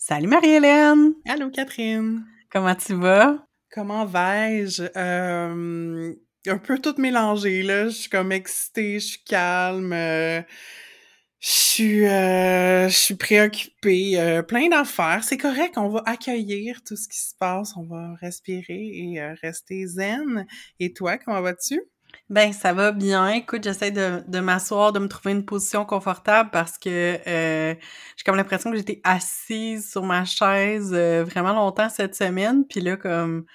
Salut Marie-Hélène! Allô Catherine! Comment tu vas? Comment vais-je? Euh, un peu tout mélangé, là. Je suis comme excitée, je suis calme, euh, je suis, euh, je suis préoccupée, plein d'affaires. C'est correct, on va accueillir tout ce qui se passe, on va respirer et rester zen. Et toi, comment vas-tu? Ben, ça va bien. Écoute, j'essaie de, de m'asseoir, de me trouver une position confortable parce que euh, j'ai comme l'impression que j'étais assise sur ma chaise euh, vraiment longtemps cette semaine. Puis là, comme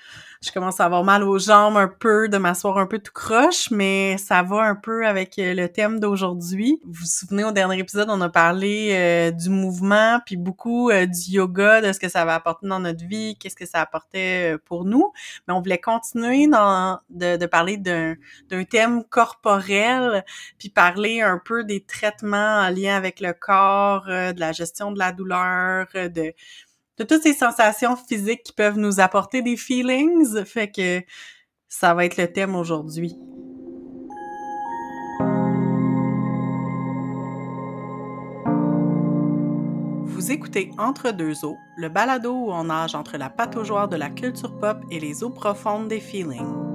je commence à avoir mal aux jambes un peu, de m'asseoir un peu tout croche, mais ça va un peu avec euh, le thème d'aujourd'hui. Vous vous souvenez, au dernier épisode, on a parlé euh, du mouvement, puis beaucoup euh, du yoga, de ce que ça va apporter dans notre vie, qu'est-ce que ça apportait pour nous. Mais on voulait continuer de, parler d'un, d'un thème corporel, puis parler un peu des traitements en lien avec le corps, de la gestion de la douleur, de de toutes ces sensations physiques qui peuvent nous apporter des feelings? Fait que ça va être le thème aujourd'hui. Vous écoutez Entre deux eaux, le balado où on nage entre la pataugeoire de la culture pop et les eaux profondes des feelings.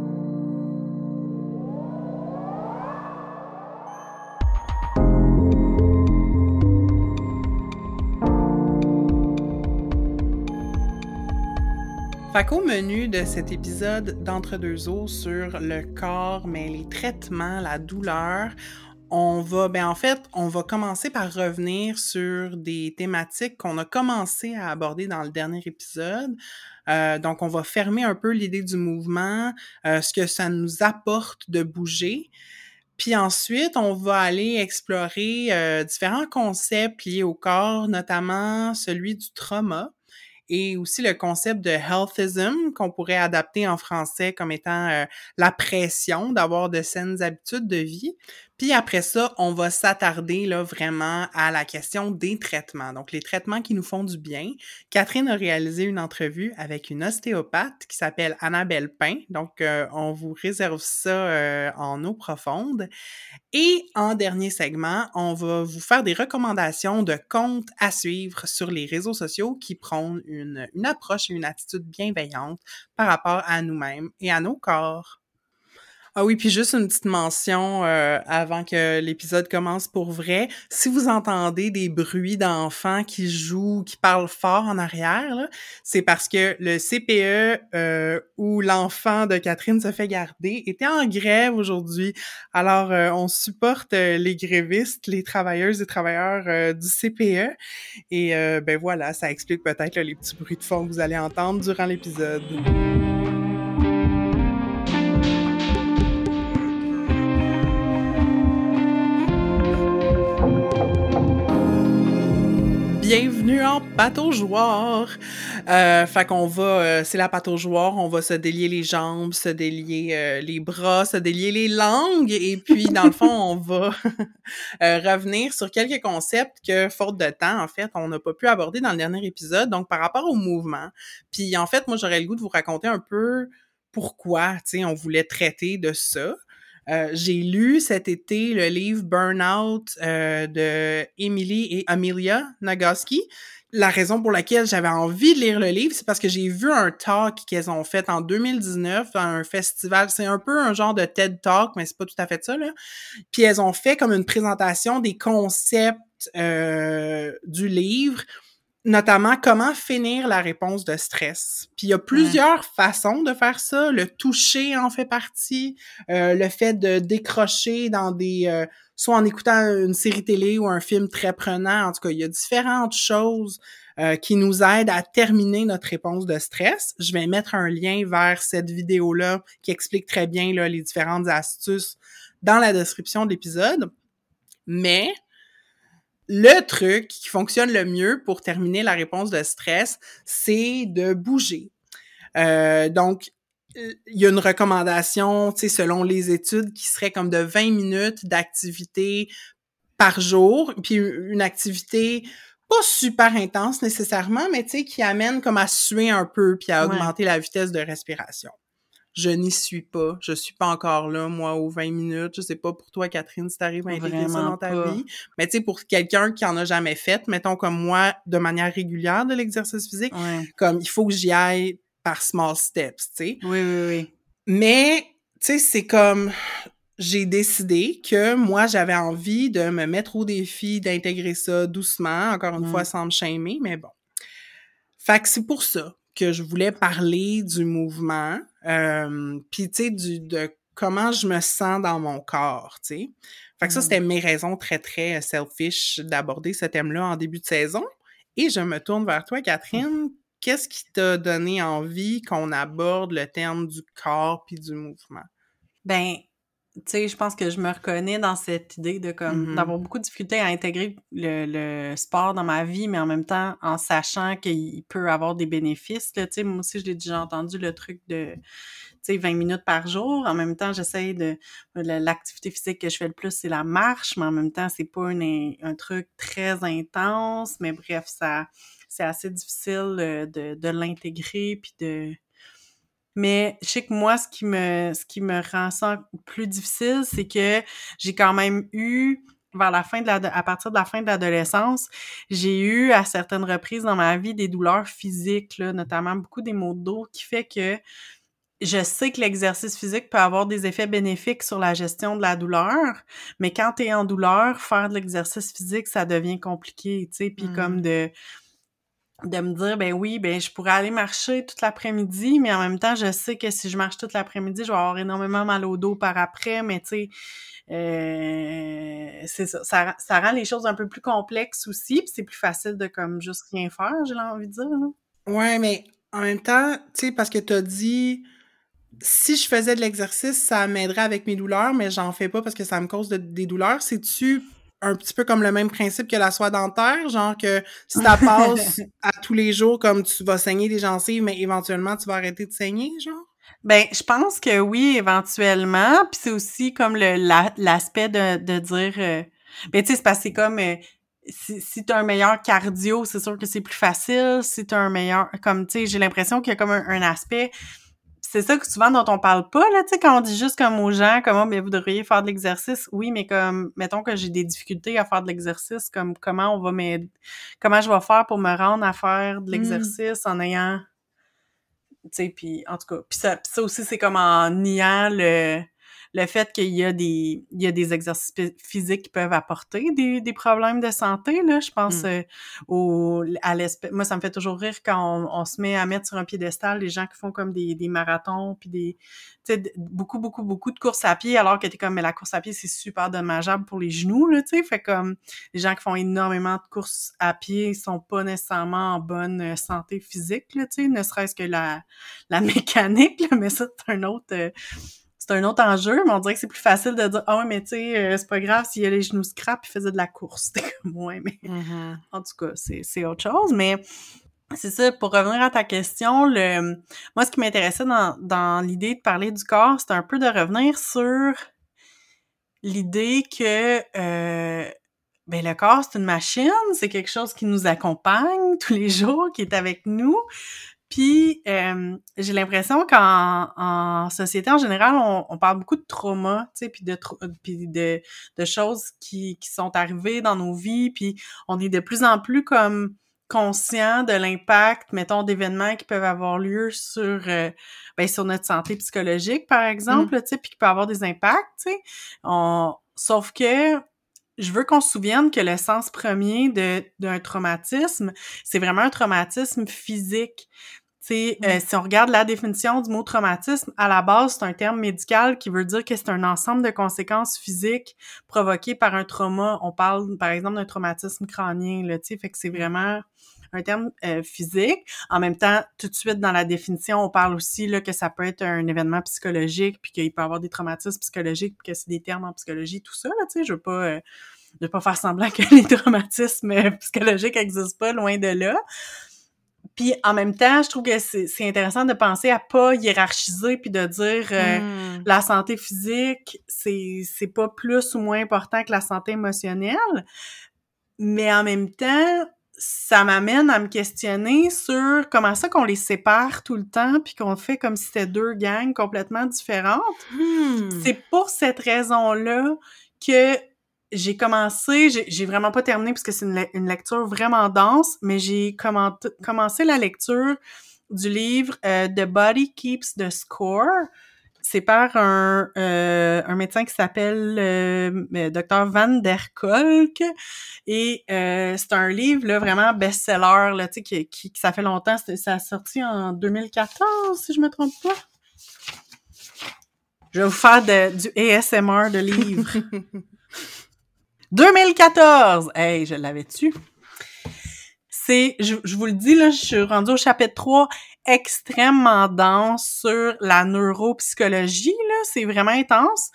Fait menu de cet épisode d'Entre-deux eaux sur le corps, mais les traitements, la douleur, on va, ben en fait, on va commencer par revenir sur des thématiques qu'on a commencé à aborder dans le dernier épisode. Euh, donc, on va fermer un peu l'idée du mouvement, euh, ce que ça nous apporte de bouger. Puis ensuite, on va aller explorer euh, différents concepts liés au corps, notamment celui du trauma et aussi le concept de healthism qu'on pourrait adapter en français comme étant euh, la pression d'avoir de saines habitudes de vie. Puis après ça, on va s'attarder là vraiment à la question des traitements. Donc les traitements qui nous font du bien. Catherine a réalisé une entrevue avec une ostéopathe qui s'appelle Annabelle Pain. Donc euh, on vous réserve ça euh, en eau profonde. Et en dernier segment, on va vous faire des recommandations de comptes à suivre sur les réseaux sociaux qui prônent une, une approche et une attitude bienveillante par rapport à nous-mêmes et à nos corps. Ah oui, puis juste une petite mention euh, avant que l'épisode commence pour vrai. Si vous entendez des bruits d'enfants qui jouent, qui parlent fort en arrière, c'est parce que le CPE euh, où l'enfant de Catherine se fait garder était en grève aujourd'hui. Alors, euh, on supporte euh, les grévistes, les travailleuses et travailleurs euh, du CPE. Et euh, ben voilà, ça explique peut-être les petits bruits de fond que vous allez entendre durant l'épisode. Bienvenue en pataugeoire. Euh, fait qu'on va, euh, c'est la pataugeoire, on va se délier les jambes, se délier euh, les bras, se délier les langues, et puis dans le fond, on va euh, revenir sur quelques concepts que, faute de temps, en fait, on n'a pas pu aborder dans le dernier épisode. Donc, par rapport au mouvement, puis en fait, moi, j'aurais le goût de vous raconter un peu pourquoi, tu sais, on voulait traiter de ça. Euh, j'ai lu cet été le livre Burnout euh, de Emily et Amelia Nagoski. La raison pour laquelle j'avais envie de lire le livre, c'est parce que j'ai vu un talk qu'elles ont fait en 2019 à un festival. C'est un peu un genre de TED Talk, mais c'est pas tout à fait ça, là. Puis elles ont fait comme une présentation des concepts euh, du livre notamment comment finir la réponse de stress. Puis il y a plusieurs ouais. façons de faire ça. Le toucher en fait partie, euh, le fait de décrocher dans des euh, soit en écoutant une série télé ou un film très prenant. En tout cas, il y a différentes choses euh, qui nous aident à terminer notre réponse de stress. Je vais mettre un lien vers cette vidéo-là qui explique très bien là, les différentes astuces dans la description de l'épisode. Mais le truc qui fonctionne le mieux pour terminer la réponse de stress, c'est de bouger. Euh, donc, il y a une recommandation, tu sais, selon les études, qui serait comme de 20 minutes d'activité par jour, puis une activité pas super intense nécessairement, mais tu sais, qui amène comme à suer un peu, puis à ouais. augmenter la vitesse de respiration. Je n'y suis pas. Je suis pas encore là, moi, aux 20 minutes. Je sais pas pour toi, Catherine, si t'arrives à intégrer ça dans ta vie. Mais tu sais, pour quelqu'un qui en a jamais fait, mettons comme moi, de manière régulière de l'exercice physique, comme il faut que j'y aille par small steps, tu sais. Oui, oui, oui. Mais, tu sais, c'est comme j'ai décidé que moi, j'avais envie de me mettre au défi d'intégrer ça doucement, encore une fois, sans me shamer, mais bon. Fait que c'est pour ça que je voulais parler du mouvement, euh, puis tu sais, du, de comment je me sens dans mon corps, tu sais. Fait que ça, c'était mes raisons très, très selfish d'aborder ce thème-là en début de saison. Et je me tourne vers toi, Catherine. Qu'est-ce qui t'a donné envie qu'on aborde le terme du corps puis du mouvement? Ben, tu sais, je pense que je me reconnais dans cette idée de comme mm-hmm. d'avoir beaucoup de difficultés à intégrer le, sport dans ma vie, mais en même temps en sachant qu'il peut avoir des bénéfices. Tu sais, moi aussi, je l'ai déjà entendu le truc de tu sais, 20 minutes par jour. En même temps, j'essaye de l'activité physique que je fais le plus, c'est la marche, mais en même temps, c'est pas un truc très intense. Mais bref, ça c'est assez difficile euh, de, de l'intégrer puis de mais je sais que moi, ce qui me, ce qui me rend ça plus difficile, c'est que j'ai quand même eu, vers la fin de la, à partir de la fin de l'adolescence, j'ai eu à certaines reprises dans ma vie des douleurs physiques, là, notamment beaucoup des maux de dos, qui fait que je sais que l'exercice physique peut avoir des effets bénéfiques sur la gestion de la douleur, mais quand tu es en douleur, faire de l'exercice physique, ça devient compliqué, tu sais, puis comme mmh. de de me dire ben oui ben je pourrais aller marcher toute l'après-midi mais en même temps je sais que si je marche toute l'après-midi je vais avoir énormément mal au dos par après mais tu sais euh, c'est ça, ça, rend les choses un peu plus complexes aussi puis c'est plus facile de comme juste rien faire j'ai envie de dire là. ouais mais en même temps tu sais parce que tu as dit si je faisais de l'exercice ça m'aiderait avec mes douleurs mais j'en fais pas parce que ça me cause des douleurs c'est tu un petit peu comme le même principe que la soie dentaire, genre que si ça passe à tous les jours, comme tu vas saigner des gencives, mais éventuellement tu vas arrêter de saigner, genre? Ben, je pense que oui, éventuellement. Puis c'est aussi comme le l'aspect de, de dire. Euh, ben, tu sais, c'est parce que c'est comme. Euh, si, si tu as un meilleur cardio, c'est sûr que c'est plus facile. Si tu as un meilleur. Comme, tu sais, j'ai l'impression qu'il y a comme un aspect c'est ça que souvent dont on parle pas, là, tu sais, quand on dit juste comme aux gens, comment, mais vous devriez faire de l'exercice. Oui, mais comme, mettons que j'ai des difficultés à faire de l'exercice, comme, comment on va m'aider, comment je vais faire pour me rendre à faire de mmh. l'exercice en ayant, tu sais, puis, en tout cas, puis ça, ça aussi, c'est comme en niant le, le fait qu'il y a des il y a des exercices physiques qui peuvent apporter des, des problèmes de santé là. Je pense mmh. euh, au à l'espèce moi ça me fait toujours rire quand on, se met à mettre sur un piédestal les gens qui font comme des, des marathons puis des tu sais beaucoup beaucoup beaucoup de courses à pied alors que t'es comme mais la course à pied c'est super dommageable pour les genoux là tu sais. Fait comme les gens qui font énormément de courses à pied sont pas nécessairement en bonne euh, santé physique là tu sais. Ne serait-ce que la la mécanique là, mais ça c'est un autre euh, c'est un autre enjeu, mais on dirait que c'est plus facile de dire Ah ouais, mais tu sais, euh, c'est pas grave s'il a les genoux scrap, il faisait de la course. C'était comme ouais, mais mm-hmm. en tout cas, c'est autre chose. Mais c'est ça, pour revenir à ta question, le moi, ce qui m'intéressait dans, dans l'idée de parler du corps, c'était un peu de revenir sur l'idée que euh, ben le corps, c'est une machine, c'est quelque chose qui nous accompagne tous les jours, qui est avec nous. Puis euh, j'ai l'impression qu'en en société en général, on, on, parle beaucoup de trauma, tu sais, puis de, puis de, de choses qui, qui sont arrivées dans nos vies, puis on est de plus en plus comme conscient de l'impact, mettons, d'événements qui peuvent avoir lieu sur euh, ben, sur notre santé psychologique, par exemple, mmh. tu sais, puis qui peut avoir des impacts, tu sais. On... Sauf que je veux qu'on se souvienne que le sens premier de d'un traumatisme, c'est vraiment un traumatisme physique. Euh, si on regarde la définition du mot traumatisme, à la base, c'est un terme médical qui veut dire que c'est un ensemble de conséquences physiques provoquées par un trauma. On parle, par exemple, d'un traumatisme crânien, là, tu sais, fait que c'est vraiment un terme euh, physique. En même temps, tout de suite dans la définition, on parle aussi là, que ça peut être un événement psychologique, puis qu'il peut y avoir des traumatismes psychologiques, puis que c'est des termes en psychologie, tout ça. Là, tu sais, je veux pas, euh, je veux pas faire semblant que les traumatismes psychologiques n'existent pas, loin de là. Puis en même temps, je trouve que c'est intéressant de penser à pas hiérarchiser puis de dire euh, hmm. la santé physique, c'est c'est pas plus ou moins important que la santé émotionnelle. Mais en même temps, ça m'amène à me questionner sur comment ça qu'on les sépare tout le temps puis qu'on fait comme si c'était deux gangs complètement différentes. Hmm. C'est pour cette raison-là que j'ai commencé, j'ai vraiment pas terminé parce que c'est une, lecture vraiment dense, mais j'ai commencé la lecture du livre euh, The Body Keeps the Score c'est par un, euh, un médecin qui s'appelle euh, Dr Van der Kolk et c'est un livre là vraiment best-seller là, sais qui, qui, ça fait longtemps, ça a sorti en 2014 si je me trompe pas. Je vais vous faire du ASMR de livres. 2014! Hey, je l'avais-tu? C'est, je, vous le dis, là, je suis rendue au chapitre 3 extrêmement dense sur la neuropsychologie là, c'est vraiment intense.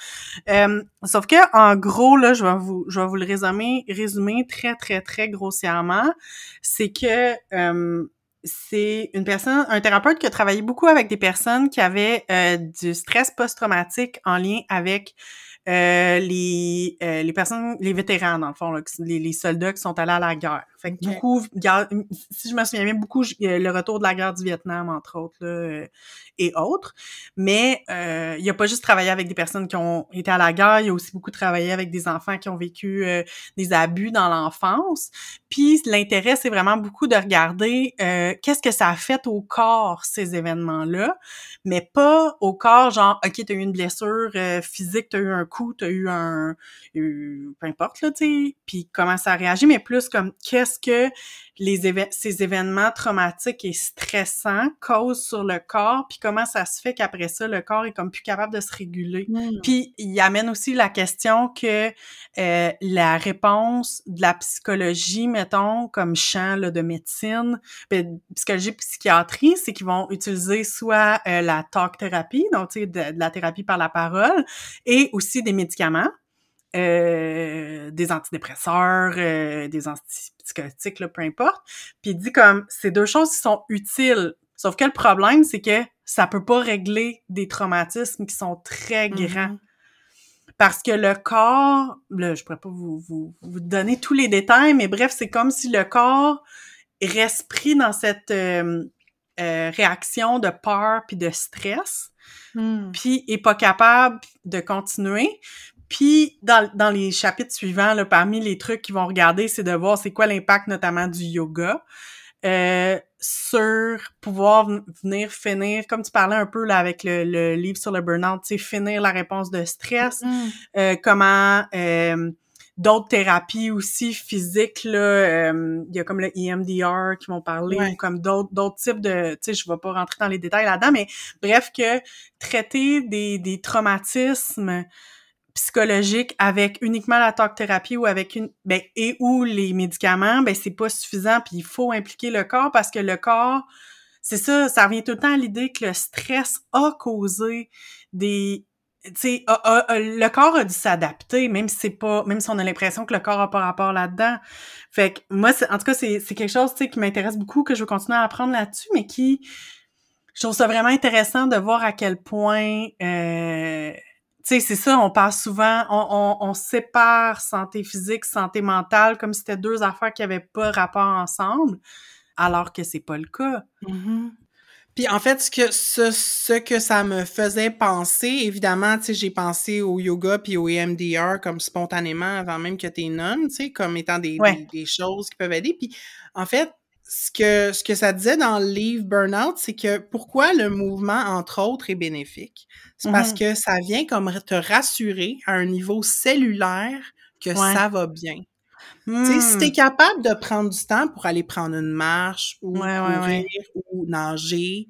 Euh, sauf que en gros là, je vais vous je vais vous le résumer résumer très très très grossièrement, c'est que euh, c'est une personne, un thérapeute qui a travaillé beaucoup avec des personnes qui avaient euh, du stress post-traumatique en lien avec les, euh, les personnes, les vétérans, dans le fond, les, les, soldats qui sont allés à la guerre. Fait que beaucoup, si je me souviens bien, beaucoup le retour de la guerre du Vietnam, entre autres, là, euh, et autres. Mais euh, il a pas juste travaillé avec des personnes qui ont été à la guerre, il a aussi beaucoup travaillé avec des enfants qui ont vécu des abus dans l'enfance. Puis l'intérêt, c'est vraiment beaucoup de regarder qu'est-ce que ça a fait au corps, ces événements-là, mais pas au corps, genre, OK, t'as eu une blessure physique, t'as eu un coup, t'as eu un... peu importe, là, tu sais, puis comment ça a réagi, mais plus comme qu'est-ce que les ces événements traumatiques et stressants causent sur le corps, puis comment ça se fait qu'après ça, le corps est comme plus capable de se réguler. Mmh. Puis il amène aussi la question que euh, la réponse de la psychologie, mettons, comme champ là, de médecine, ben, psychologie psychiatrie, c'est qu'ils vont utiliser soit euh, la talk thérapie, donc de, de la thérapie par la parole, et aussi des médicaments. Euh, des antidépresseurs, euh, des antipsychotiques, là, peu importe. Puis il dit comme ces deux choses qui sont utiles. Sauf que le problème, c'est que ça peut pas régler des traumatismes qui sont très Mm-hmm. grands. Parce que le corps, là, je pourrais pas vous, vous, vous donner tous les détails, mais bref, c'est comme si le corps reste pris dans cette euh, euh, réaction de peur puis de stress, Hmm. puis est pas capable de continuer. Puis dans, dans les chapitres suivants, là, parmi les trucs qu'ils vont regarder, c'est de voir c'est quoi l'impact notamment du yoga euh, sur pouvoir venir finir, comme tu parlais un peu là avec le, le livre sur le burn-out, tu sais, finir la réponse de stress, Hmm. euh, comment euh, d'autres thérapies aussi physiques là, euh, il y a comme le EMDR qui vont parler Ouais. ou comme d'autres d'autres types de, tu sais, je vais pas rentrer dans les détails là-dedans, mais bref que traiter des, des traumatismes psychologiques avec uniquement la talk thérapie ou avec une ben et ou les médicaments, ben c'est pas suffisant puis il faut impliquer le corps parce que le corps c'est ça, ça revient tout le temps à l'idée que le stress a causé des tu le corps a dû s'adapter, même si c'est pas, même si on a l'impression que le corps a pas rapport là-dedans. Fait que moi, en tout cas, c'est c'est quelque chose, tu sais, qui m'intéresse beaucoup, que je veux continuer à apprendre là-dessus, mais qui, je trouve ça vraiment intéressant de voir à quel point, euh, tu sais, c'est ça, on parle souvent, on, on, on sépare santé physique, santé mentale, comme si c'était deux affaires qui avaient pas rapport ensemble, alors que c'est pas le cas. Mhm. Puis en fait, ce que, ce, ce que ça me faisait penser, évidemment, tu sais, j'ai pensé au yoga puis au EMDR comme spontanément avant même que t'es nonne, tu sais, comme étant des, Ouais. des, des choses qui peuvent aider. Puis en fait, ce que, ce que ça disait dans le livre Burnout, c'est que pourquoi le mouvement, entre autres, est bénéfique? C'est parce Mhm. que ça vient comme te rassurer à un niveau cellulaire que Ouais. ça va bien. Tu sais, si Hmm. t'es capable de prendre du temps pour aller prendre une marche ou Ouais, courir ouais. ou nager,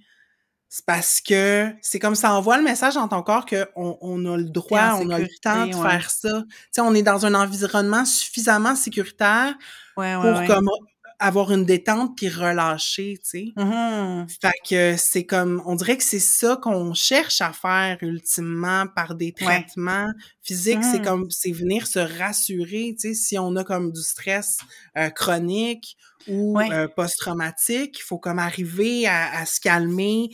c'est parce que c'est comme ça envoie le message dans ton corps qu'on on a le droit, on a le temps de ouais. faire ça. Tu sais, on est dans un environnement suffisamment sécuritaire Ouais, ouais, pour comme avoir une détente puis relâcher, tu sais. Mhm. Fait que c'est comme, on dirait que c'est ça qu'on cherche à faire ultimement par des Ouais. traitements physiques. C'est Mhm. comme, c'est venir se rassurer, tu sais, si on a comme du stress euh, chronique ou Ouais. euh, post-traumatique, il faut comme arriver à, à se calmer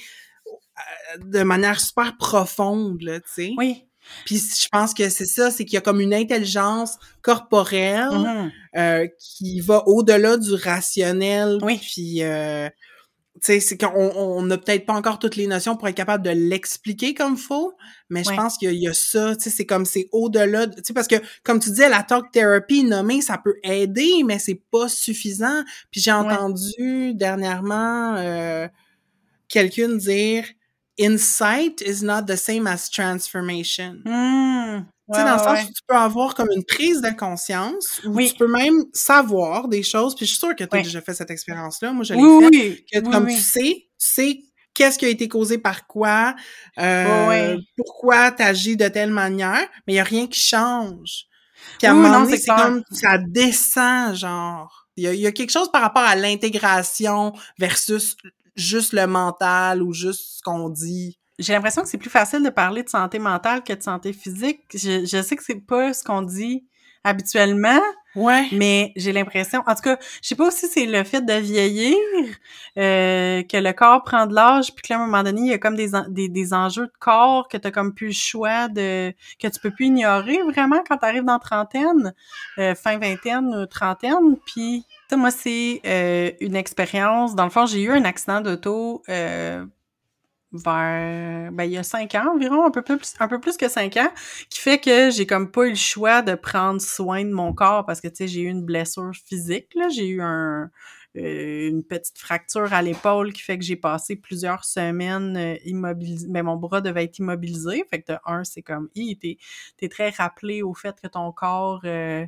euh, de manière super profonde, là, tu sais. Oui. Puis je pense que c'est ça, c'est qu'il y a comme une intelligence corporelle Mhm. euh, qui va au-delà du rationnel. Oui. Puis, euh, tu sais, c'est qu'on on n'a peut-être pas encore toutes les notions pour être capable de l'expliquer comme faut, mais je pense qu'il y, a- il y a ça, tu sais, c'est comme c'est au-delà, de- tu sais, parce que comme tu disais, la talk therapy nommée, ça peut aider, mais c'est pas suffisant. Puis j'ai entendu dernièrement euh, quelqu'un dire Insight is not the same as transformation. Tu sais, Ouais, dans le sens ouais. où tu peux avoir comme une prise de conscience, où Oui. tu peux même savoir des choses, puis je suis sûre que tu as Oui. déjà fait cette expérience-là, moi je l'ai Oui, faite, oui. que comme tu sais, tu sais qu'est-ce qui a été causé par quoi, euh, pourquoi tu agis de telle manière, mais il n'y a rien qui change. Puis à un moment donné, c'est comme ça descend, genre. Il y a, il y a quelque chose par rapport à l'intégration versus juste le mental ou juste ce qu'on dit. J'ai l'impression que c'est plus facile de parler de santé mentale que de santé physique. Je, sais que c'est pas ce qu'on dit habituellement, Ouais. mais j'ai l'impression, en tout cas, je sais pas si c'est le fait de vieillir, euh, que le corps prend de l'âge, puis que là, à un moment donné, il y a comme des, des, des enjeux de corps que t'as comme plus le choix de, que tu peux plus ignorer vraiment quand t'arrives dans trentaine, euh, fin vingtaine, ou trentaine, puis moi, c'est euh, une expérience, dans le fond, j'ai eu un accident d'auto, euh, vers ben il y a cinq ans environ, un peu plus un peu plus que cinq ans, qui fait que j'ai comme pas eu le choix de prendre soin de mon corps parce que tu sais j'ai eu une blessure physique là, j'ai eu un euh, une petite fracture à l'épaule qui fait que j'ai passé plusieurs semaines euh, immobilisé. Ben, mon bras devait être immobilisé. Fait que de un, c'est comme, hi, t'es très rappelé au fait que ton corps, euh,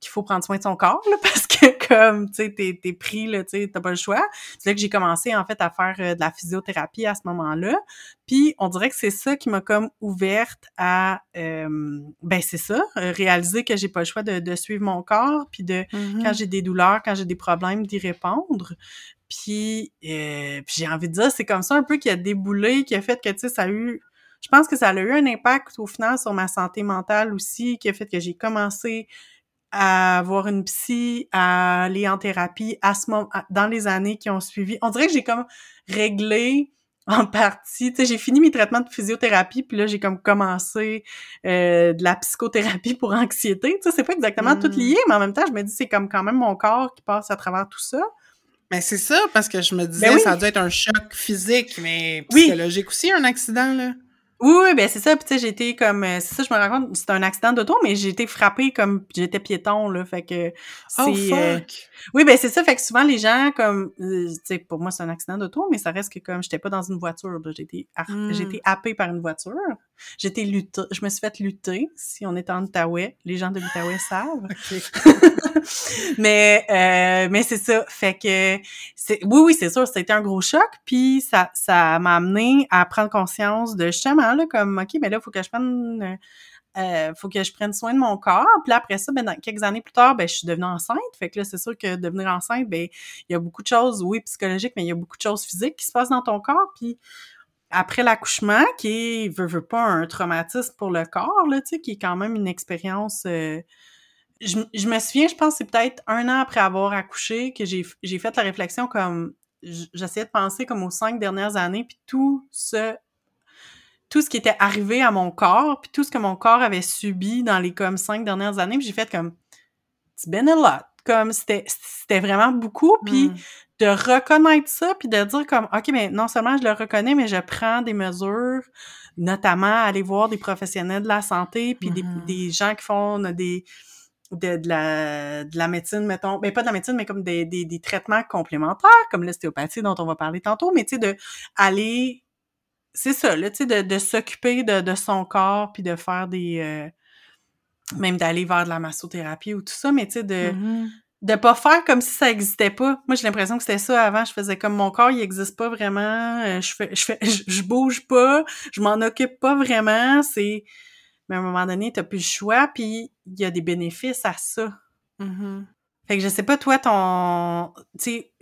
qu'il faut prendre soin de son corps, là, parce que comme, tu sais, t'es, t'es pris, là, tu sais, t'as pas le choix. C'est là que j'ai commencé, en fait, à faire euh, de la physiothérapie à ce moment-là. Puis, on dirait que c'est ça qui m'a comme ouverte à, euh, ben, c'est ça, euh, réaliser que j'ai pas le choix de, de suivre mon corps, puis de, Mhm. quand j'ai des douleurs, quand j'ai des problèmes, d'y répondre. Puis, euh, puis j'ai envie de dire, c'est comme ça un peu qui a déboulé, qui a fait que, tu sais, ça a eu... Je pense que ça a eu un impact au final sur ma santé mentale aussi, qui a fait que j'ai commencé à avoir une psy, à aller en thérapie à ce moment, dans les années qui ont suivi. On dirait que j'ai comme réglé en partie, tu sais, j'ai fini mes traitements de physiothérapie, puis là, j'ai comme commencé euh, de la psychothérapie pour anxiété. Tu sais, c'est pas exactement tout Mm. lié, mais en même temps, je me dis, c'est comme quand même mon corps qui passe à travers tout ça. Mais c'est ça, parce que je me disais, Ben oui. ça a dû être un choc physique, mais Oui. psychologique aussi, un accident, là. Oui, oui, ben c'est ça. Puis tu sais, j'ai été comme, euh, c'est ça, je me rends compte, c'était un accident d'auto, mais j'ai été frappée comme j'étais piéton là, fait que c'est. Oh, euh, fuck! Oui, ben c'est ça. Fait que souvent les gens comme, euh, tu sais, pour moi c'est un accident d'auto, mais ça reste que comme j'étais pas dans une voiture, là, j'ai été, har- Mm. j'ai été happée par une voiture. Été lutter, je me suis fait lutter. Si on est en Outaouais, les gens de l'Outaouais savent. mais euh, mais c'est ça fait que c'est oui oui c'est sûr c'était un gros choc puis ça ça m'a amené à prendre conscience de justement là comme ok mais là faut que je prenne euh, euh, faut que je prenne soin de mon corps puis là, après ça ben dans quelques années plus tard ben je suis devenue enceinte fait que là c'est sûr que devenir enceinte ben il y a beaucoup de choses oui psychologiques mais il y a beaucoup de choses physiques qui se passent dans ton corps puis après l'accouchement, qui est, veut, pas un traumatisme pour le corps, là, tu sais, qui est quand même une expérience euh, je, me souviens, je pense c'est peut-être un an après avoir accouché que j'ai fait la réflexion comme j'essayais de penser comme aux cinq dernières années puis tout ce tout ce qui était arrivé à mon corps puis tout ce que mon corps avait subi dans les comme cinq dernières années puis j'ai fait comme it's been a lot comme c'était c'était vraiment beaucoup puis Mm. De reconnaître ça puis de dire comme ok mais non seulement je le reconnais mais je prends des mesures notamment aller voir des professionnels de la santé puis des, Mhm. des gens qui font des de, de la de la médecine mettons ben pas de la médecine mais comme des, des, des traitements complémentaires comme l'ostéopathie dont on va parler tantôt mais tu sais de aller c'est ça là tu sais de, de s'occuper de, de son corps puis de faire des euh, même d'aller vers de la massothérapie ou tout ça mais tu sais de Mhm. De pas faire comme si ça existait pas. Moi, j'ai l'impression que c'était ça avant. Je faisais comme mon corps, il existe pas vraiment. Euh, je fais, je fais, je, bouge pas. Je m'en occupe pas vraiment. C'est, mais à un moment donné, t'as plus le choix. Puis il y a des bénéfices à ça. Mhm. Fait que je sais pas toi, ton, tu sais,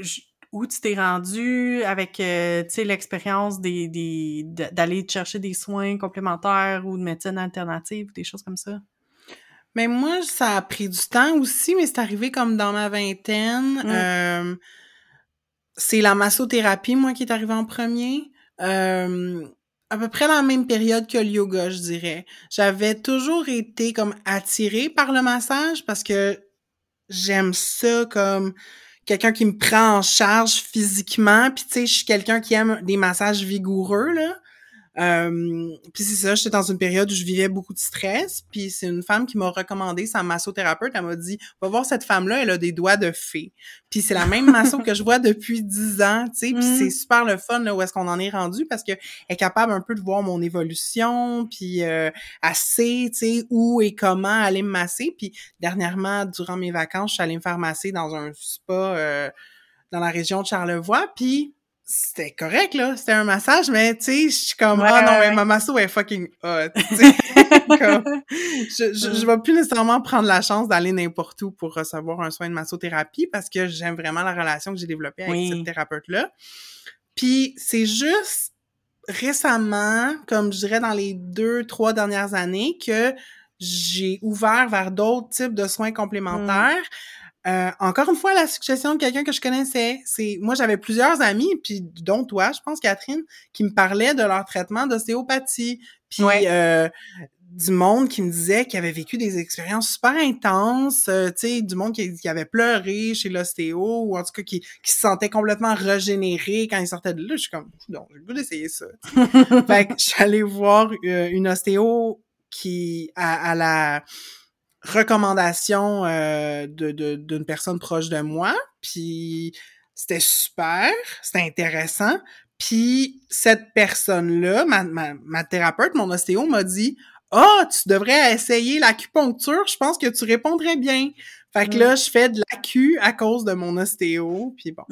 où tu t'es rendu avec, euh, tu sais, l'expérience des, des, de- d'aller te chercher des soins complémentaires ou de médecine alternative ou des choses comme ça? Mais moi, ça a pris du temps aussi, mais c'est arrivé comme dans ma vingtaine. Mm. Euh, c'est la massothérapie, moi, qui est arrivée en premier. Euh, à peu près la même période que le yoga, je dirais. J'avais toujours été comme attirée par le massage parce que j'aime ça comme quelqu'un qui me prend en charge physiquement. Puis tu sais, je suis quelqu'un qui aime des massages vigoureux là. Euh, puis c'est ça, j'étais dans une période où je vivais beaucoup de stress, puis c'est une femme qui m'a recommandé sa massothérapeute, elle m'a dit "Va voir cette femme-là, elle a des doigts de fée." Puis c'est la même masso que je vois depuis dix ans, tu sais, puis c'est mm. super le fun là où est-ce qu'on en est rendu parce que est capable un peu de voir mon évolution, puis euh, assez, tu sais, où et comment aller me masser. Puis dernièrement, durant mes vacances, je suis allée me faire masser dans un spa euh, dans la région de Charlevoix, puis c'était correct, là. C'était un massage, mais tu sais, je suis comme, ah non, mais ma masso est fucking hot. comme, je, je, je vais plus nécessairement prendre la chance d'aller n'importe où pour recevoir un soin de massothérapie parce que j'aime vraiment la relation que j'ai développée avec cette thérapeute-là. Puis c'est juste récemment, comme je dirais dans les deux, trois dernières années, que j'ai ouvert vers d'autres types de soins complémentaires. Euh, encore une fois, la suggestion de quelqu'un que je connaissais, c'est moi j'avais plusieurs amis, puis dont toi, je pense Catherine, qui me parlaient de leur traitement d'ostéopathie, puis euh, du monde qui me disait qu'il avait vécu des expériences super intenses, euh, tu sais, du monde qui, avait pleuré chez l'ostéo ou en tout cas qui, qui se sentait complètement régénéré quand il sortait de là. Je suis comme, non, j'ai le goût d'essayer ça. fait que je suis allée voir une ostéo qui à, à la recommandation euh, de d'une personne proche de moi, puis c'était super, c'était intéressant. Puis cette personne-là, ma, ma, ma, thérapeute, mon ostéo, m'a dit Ah, oh, tu devrais essayer l'acupuncture, je pense que tu répondrais bien. Fait que là, je fais de l'acu à cause de mon ostéo. Puis bon.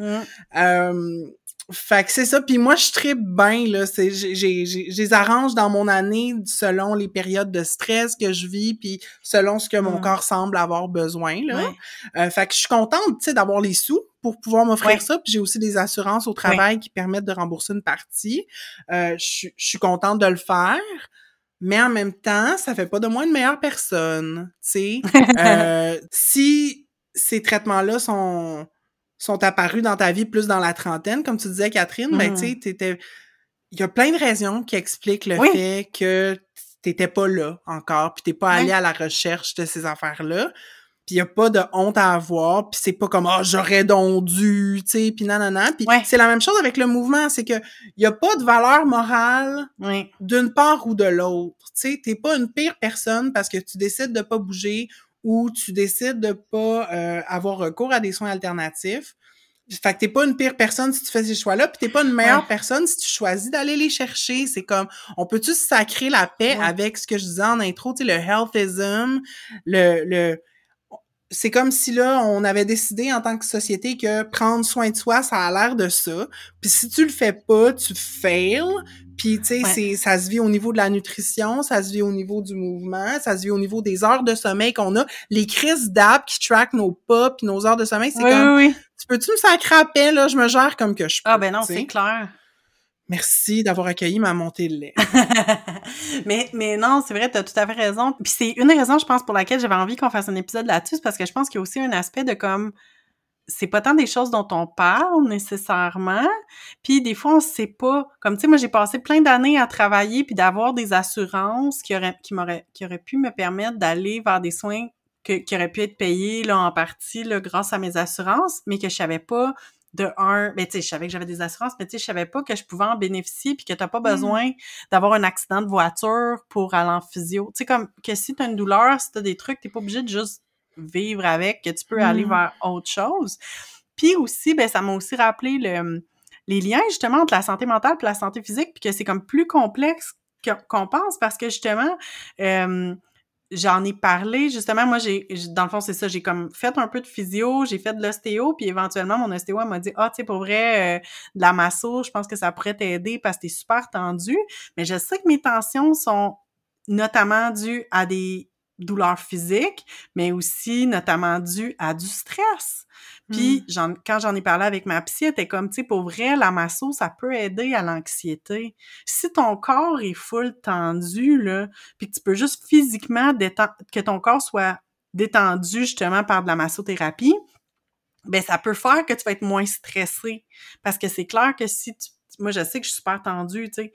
Euh, fait que c'est ça. Puis moi, je tripe bien, là. C'est, j'ai, les arrange dans mon année selon les périodes de stress que je vis, puis selon ce que mon corps semble avoir besoin, là. Euh, fait que je suis contente, tu sais, d'avoir les sous pour pouvoir m'offrir ça. Puis j'ai aussi des assurances au travail qui permettent de rembourser une partie. Euh, je, je suis contente de le faire. Mais en même temps, ça fait pas de moi une meilleure personne, tu sais. euh, si ces traitements-là sont sont apparus dans ta vie plus dans la trentaine, comme tu disais, Catherine, ben, tu mmh. sais, Il y a plein de raisons qui expliquent le fait que t'étais pas là encore, puis t'es pas allé à la recherche de ces affaires-là. Puis y a pas de honte à avoir, puis c'est pas comme ah j'aurais donc dû, tu sais, puis nanana. Puis c'est la même chose avec le mouvement, c'est que y a pas de valeur morale d'une part ou de l'autre. Tu sais, t'es pas une pire personne parce que tu décides de pas bouger ou tu décides de pas euh, avoir recours à des soins alternatifs. Fait que t'es pas une pire personne si tu fais ces choix-là, puis t'es pas une meilleure personne si tu choisis d'aller les chercher. C'est comme, on peut-tu sacrer la paix avec ce que je disais en intro, tu sais, le healthism, le, le, c'est comme si là, on avait décidé en tant que société que prendre soin de soi, ça a l'air de ça. Puis si tu le fais pas, tu fails. Puis, tu sais, ça se vit au niveau de la nutrition, ça se vit au niveau du mouvement, ça se vit au niveau des heures de sommeil qu'on a. Les crises d'app qui traquent nos pas puis nos heures de sommeil, c'est comme... Oui, Tu peux-tu me sacrer là? Je me gère comme que je ah, peux. Ah ben non, c'est clair. Merci d'avoir accueilli ma montée de lait. mais, mais non, c'est vrai, tu as tout à fait raison. Puis c'est une raison, je pense, pour laquelle j'avais envie qu'on fasse un épisode là-dessus, parce que je pense qu'il y a aussi un aspect de comme c'est pas tant des choses dont on parle nécessairement. Puis des fois, on sait pas. Comme tu sais, moi, j'ai passé plein d'années à travailler puis d'avoir des assurances qui auraient, m'auraient, qui auraient pu me permettre d'aller vers des soins qui auraient pu être payés là, en partie là, grâce à mes assurances, mais que je savais pas de un, mais ben, tu sais, je savais que j'avais des assurances, mais tu sais, je savais pas que je pouvais en bénéficier puis que t'as pas mmh. besoin d'avoir un accident de voiture pour aller en physio. Tu sais, comme que si t'as une douleur, si t'as des trucs, t'es pas obligé de juste vivre avec, que tu peux aller mmh. vers autre chose. Puis aussi, ben, ça m'a aussi rappelé le, les liens justement entre la santé mentale et la santé physique, puis que c'est comme plus complexe qu'on pense parce que justement, j'en ai parlé justement moi j'ai dans le fond c'est ça j'ai comme fait un peu de physio j'ai fait de l'ostéo puis éventuellement mon ostéo m'a dit ah tu sais pour vrai euh, de la masso je pense que ça pourrait t'aider parce que t'es super tendu mais je sais que mes tensions sont notamment dues à des douleurs physiques, mais aussi notamment dû à du stress. Puis mmh. quand j'en ai parlé avec ma psy, elle était comme, tu sais, pour vrai, la masso, ça peut aider à l'anxiété. Si ton corps est full tendu, là, puis que tu peux juste physiquement détendre, que ton corps soit détendu justement par de la massothérapie, ben ça peut faire que tu vas être moins stressé. Parce que c'est clair que si tu moi, je sais que je suis super tendue, tu sais,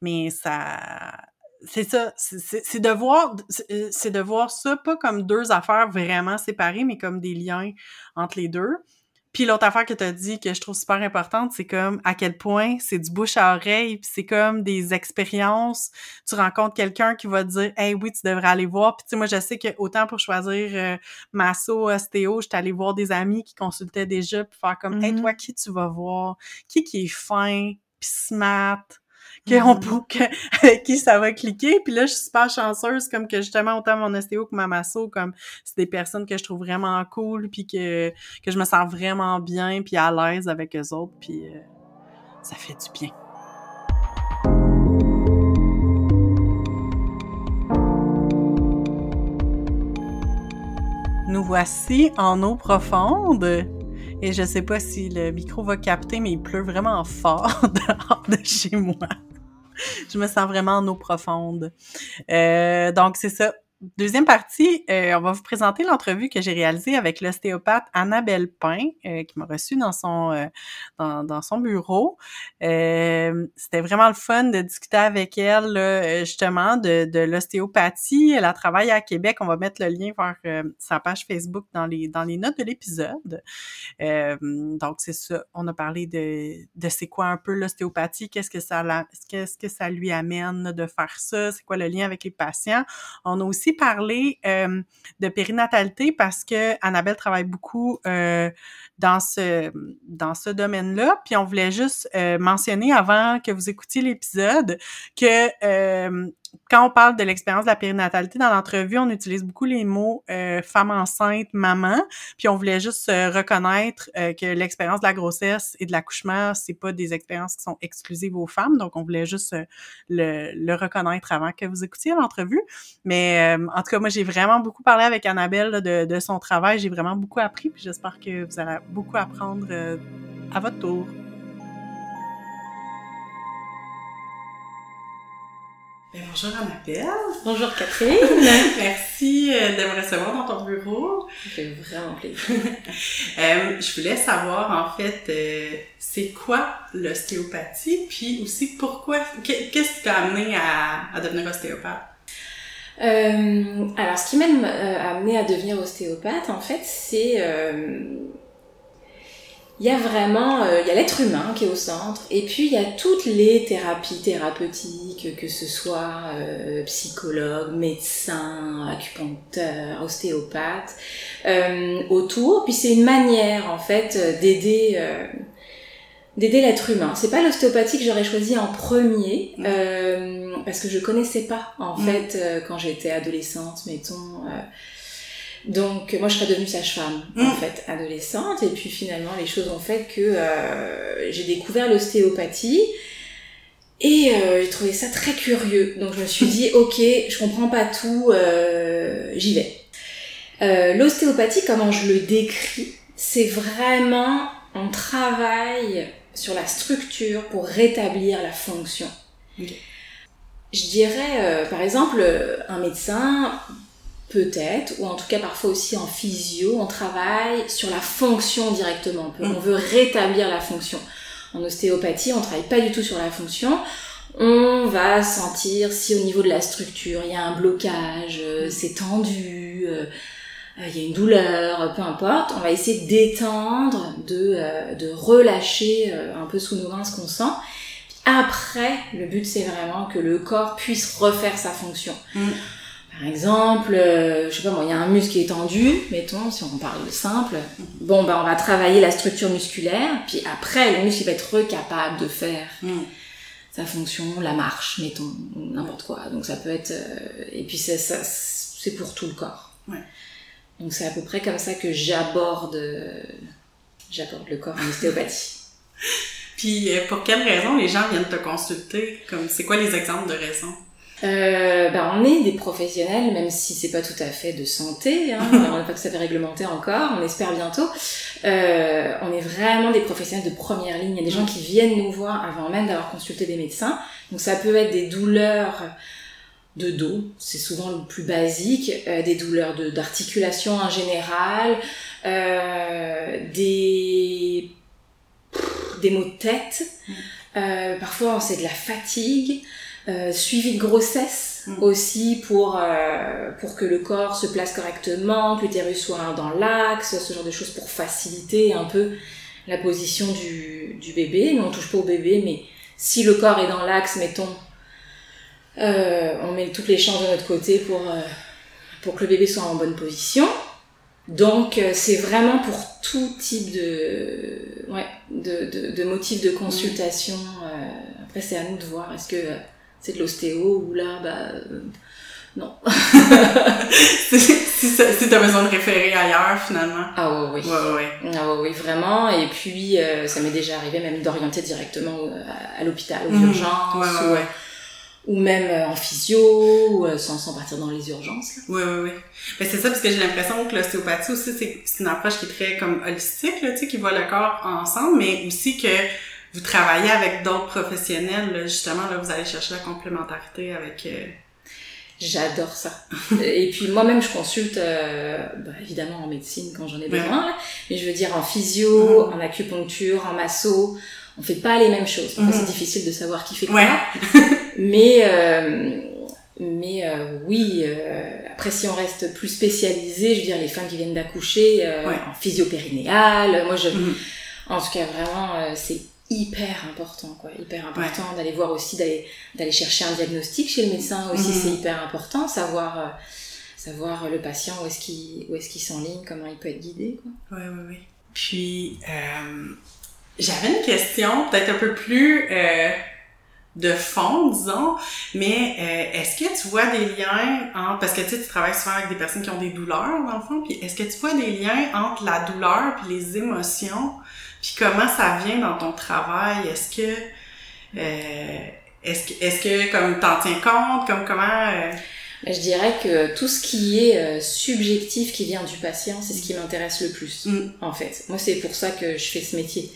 mais ça... C'est ça, c'est de voir c'est de voir ça pas comme deux affaires vraiment séparées, mais comme des liens entre les deux. Puis l'autre affaire que tu as dit que je trouve super importante, c'est comme à quel point c'est du bouche à oreille, puis c'est comme des expériences. Tu rencontres quelqu'un qui va te dire "Hey oui, tu devrais aller voir." Puis tu sais moi je sais que autant pour choisir euh, masso, ostéo, j'étais allée voir des amis qui consultaient déjà puis faire comme "Hey mm-hmm. toi qui tu vas voir? Qui qui est fin, puis smart? Qu'on mm-hmm. avec qui ça va cliquer? Puis là, je suis super chanceuse, comme que justement, autant mon ostéo que ma masso, comme c'est des personnes que je trouve vraiment cool, puis que, que je me sens vraiment bien, puis à l'aise avec eux autres, puis euh, ça fait du bien. Nous voici en eau profonde. Et je sais pas si le micro va capter, mais il pleut vraiment fort dehors de chez moi. Je me sens vraiment en eau profonde. Euh, donc, c'est ça. Deuxième partie, euh, on va vous présenter l'entrevue que j'ai réalisée avec l'ostéopathe Annabelle Pain, euh, qui m'a reçue dans son euh, dans, dans, son bureau. C'était vraiment le fun de discuter avec elle justement de, de l'ostéopathie. Elle a travaillé à Québec. On va mettre le lien vers sa page Facebook dans les dans les notes de l'épisode. donc c'est ça. On a parlé de de c'est quoi un peu l'ostéopathie, qu'est-ce que ça qu'est-ce que ça lui amène de faire ça, c'est quoi le lien avec les patients. On a aussi parler euh, de périnatalité parce que Annabelle travaille beaucoup euh, dans ce dans ce domaine-là. Puis on voulait juste euh, mentionner avant que vous écoutiez l'épisode que quand on parle de l'expérience de la périnatalité dans l'entrevue, on utilise beaucoup les mots euh, femme enceinte, maman, puis on voulait juste reconnaître euh, que l'expérience de la grossesse et de l'accouchement, c'est pas des expériences qui sont exclusives aux femmes, donc on voulait juste euh, le, le, reconnaître avant que vous écoutiez l'entrevue. Mais en tout cas, moi j'ai vraiment beaucoup parlé avec Annabelle de, de son travail, j'ai vraiment beaucoup appris, puis j'espère que vous allez beaucoup apprendre à votre tour. Bonjour Annabelle. Bonjour Catherine. Merci euh, de me recevoir dans ton bureau. Ça fait vraiment plaisir. euh, je voulais savoir en fait, euh, c'est quoi l'ostéopathie, puis aussi pourquoi, qu'est-ce qui t'a amené à, à, devenir ostéopathe? Euh, alors, ce qui m'a amené à devenir ostéopathe, en fait, c'est il y a vraiment, euh, il y a l'être humain qui est au centre, et puis il y a toutes les thérapies thérapeutiques, que ce soit euh, psychologue, médecin, acupuncteur, ostéopathe, euh, autour. Puis c'est une manière en fait d'aider euh, d'aider l'être humain. C'est pas l'ostéopathie que j'aurais choisi en premier, parce que je connaissais pas en fait quand j'étais adolescente, mettons donc moi je serais devenue sage-femme en mm. fait adolescente et puis finalement les choses ont fait que euh, j'ai découvert l'ostéopathie et euh, j'ai trouvé ça très curieux. Donc je me suis dit ok je comprends pas tout, euh, j'y vais. Euh, l'ostéopathie comment je le décris c'est vraiment on travaille sur la structure pour rétablir la fonction. Je dirais euh, par exemple un médecin Peut-être, ou en tout cas parfois aussi en physio, on travaille sur la fonction directement. On, mm. veut rétablir la fonction. En ostéopathie, on travaille pas du tout sur la fonction. On va sentir si au niveau de la structure il y a un blocage, euh, mm. c'est tendu, euh, euh, il y a une douleur, peu importe. On va essayer d'étendre, de, de relâcher un peu sous nos mains ce qu'on sent. Après, le but c'est vraiment que le corps puisse refaire sa fonction. Mm. Par exemple, euh, je sais pas moi, il y a un muscle qui est tendu, mettons, si on parle de simple. Bon, ben on va travailler la structure musculaire, puis après, le muscle il va être capable de faire mm. sa fonction, la marche, mettons, n'importe quoi. Donc ça peut être... Euh, et puis ça, ça c'est pour tout le corps. Ouais. Donc c'est à peu près comme ça que j'aborde j'aborde le corps en ostéopathie. puis euh, pour quelles raisons les gens viennent te consulter? Comme c'est quoi les exemples de raisons? Euh, bah, on est des professionnels, même si c'est pas tout à fait de santé, hein, on n'a pas tout à fait réglementé encore, on espère bientôt. Euh, on est vraiment des professionnels de première ligne. Il y a des gens qui viennent nous voir avant même d'avoir consulté des médecins. Donc ça peut être des douleurs de dos, c'est souvent le plus basique, euh, des douleurs d'articulation en général, euh, des des maux de tête. Euh, parfois, c'est de la fatigue. Euh, suivi de grossesse Mm. aussi pour euh, pour que le corps se place correctement, que l'utérus soit dans l'axe, ce genre de choses pour faciliter un peu la position du, du bébé. Nous on touche pas au bébé, mais si le corps est dans l'axe, mettons, euh, on met toutes les chances de notre côté pour euh, pour que le bébé soit en bonne position. Donc euh, c'est vraiment pour tout type de ouais de de, de motifs de consultation. Euh, après c'est à nous de voir est-ce que euh, c'est de l'ostéo ou là bah euh, non. si t'as besoin de référer ailleurs, finalement. Ah ouais, oui. Ouais. Ah ouais, oui, vraiment. Et puis, euh, ça m'est déjà arrivé même d'orienter directement au- à, à l'hôpital, aux Mhm. urgences, Ouais, ouais, ou, même euh, en physio, ou euh, sans, sans partir dans les urgences. là. Oui, oui, oui. Mais c'est ça, parce que j'ai l'impression que l'ostéopathie aussi, c'est c'est une approche qui est très comme holistique, là, tu sais, qui voit le corps ensemble, mais aussi que vous travaillez avec d'autres professionnels, là, justement, là, vous allez chercher la complémentarité avec... euh, J'adore ça. Et puis moi-même, je consulte, euh, bah, évidemment en médecine quand j'en ai Ouais. besoin, là. mais je veux dire en physio, en acupuncture, en masso. On fait pas les mêmes choses. C'est difficile de savoir qui fait Ouais. quoi. mais euh, mais euh, oui, euh, après si on reste plus spécialisé, je veux dire les femmes qui viennent d'accoucher euh, Ouais. en physio périnéale, moi je, Mhm. en tout cas vraiment euh, c'est hyper important quoi, hyper important d'aller voir aussi d'aller d'aller chercher un diagnostic chez le médecin aussi, Mhm. c'est hyper important, savoir euh, savoir le patient où est-ce qu'il où est-ce qu'il s'enligne, comment il peut être guidé quoi. Oui, oui, oui. Puis, euh, j'avais une question peut-être un peu plus euh, de fond, disons, mais est-ce que tu vois des liens entre... Parce que tu sais, tu travailles souvent avec des personnes qui ont des douleurs, dans le fond, puis est-ce que tu vois des liens entre la douleur puis les émotions, puis comment ça vient dans ton travail? Est-ce que... Euh, est-ce que, est-ce que comme t'en tiens compte, comme comment... euh, Ben, Je dirais que tout ce qui est euh, subjectif qui vient du patient, c'est ce qui m'intéresse le plus. Mm. en fait. Moi, c'est pour ça que je fais ce métier.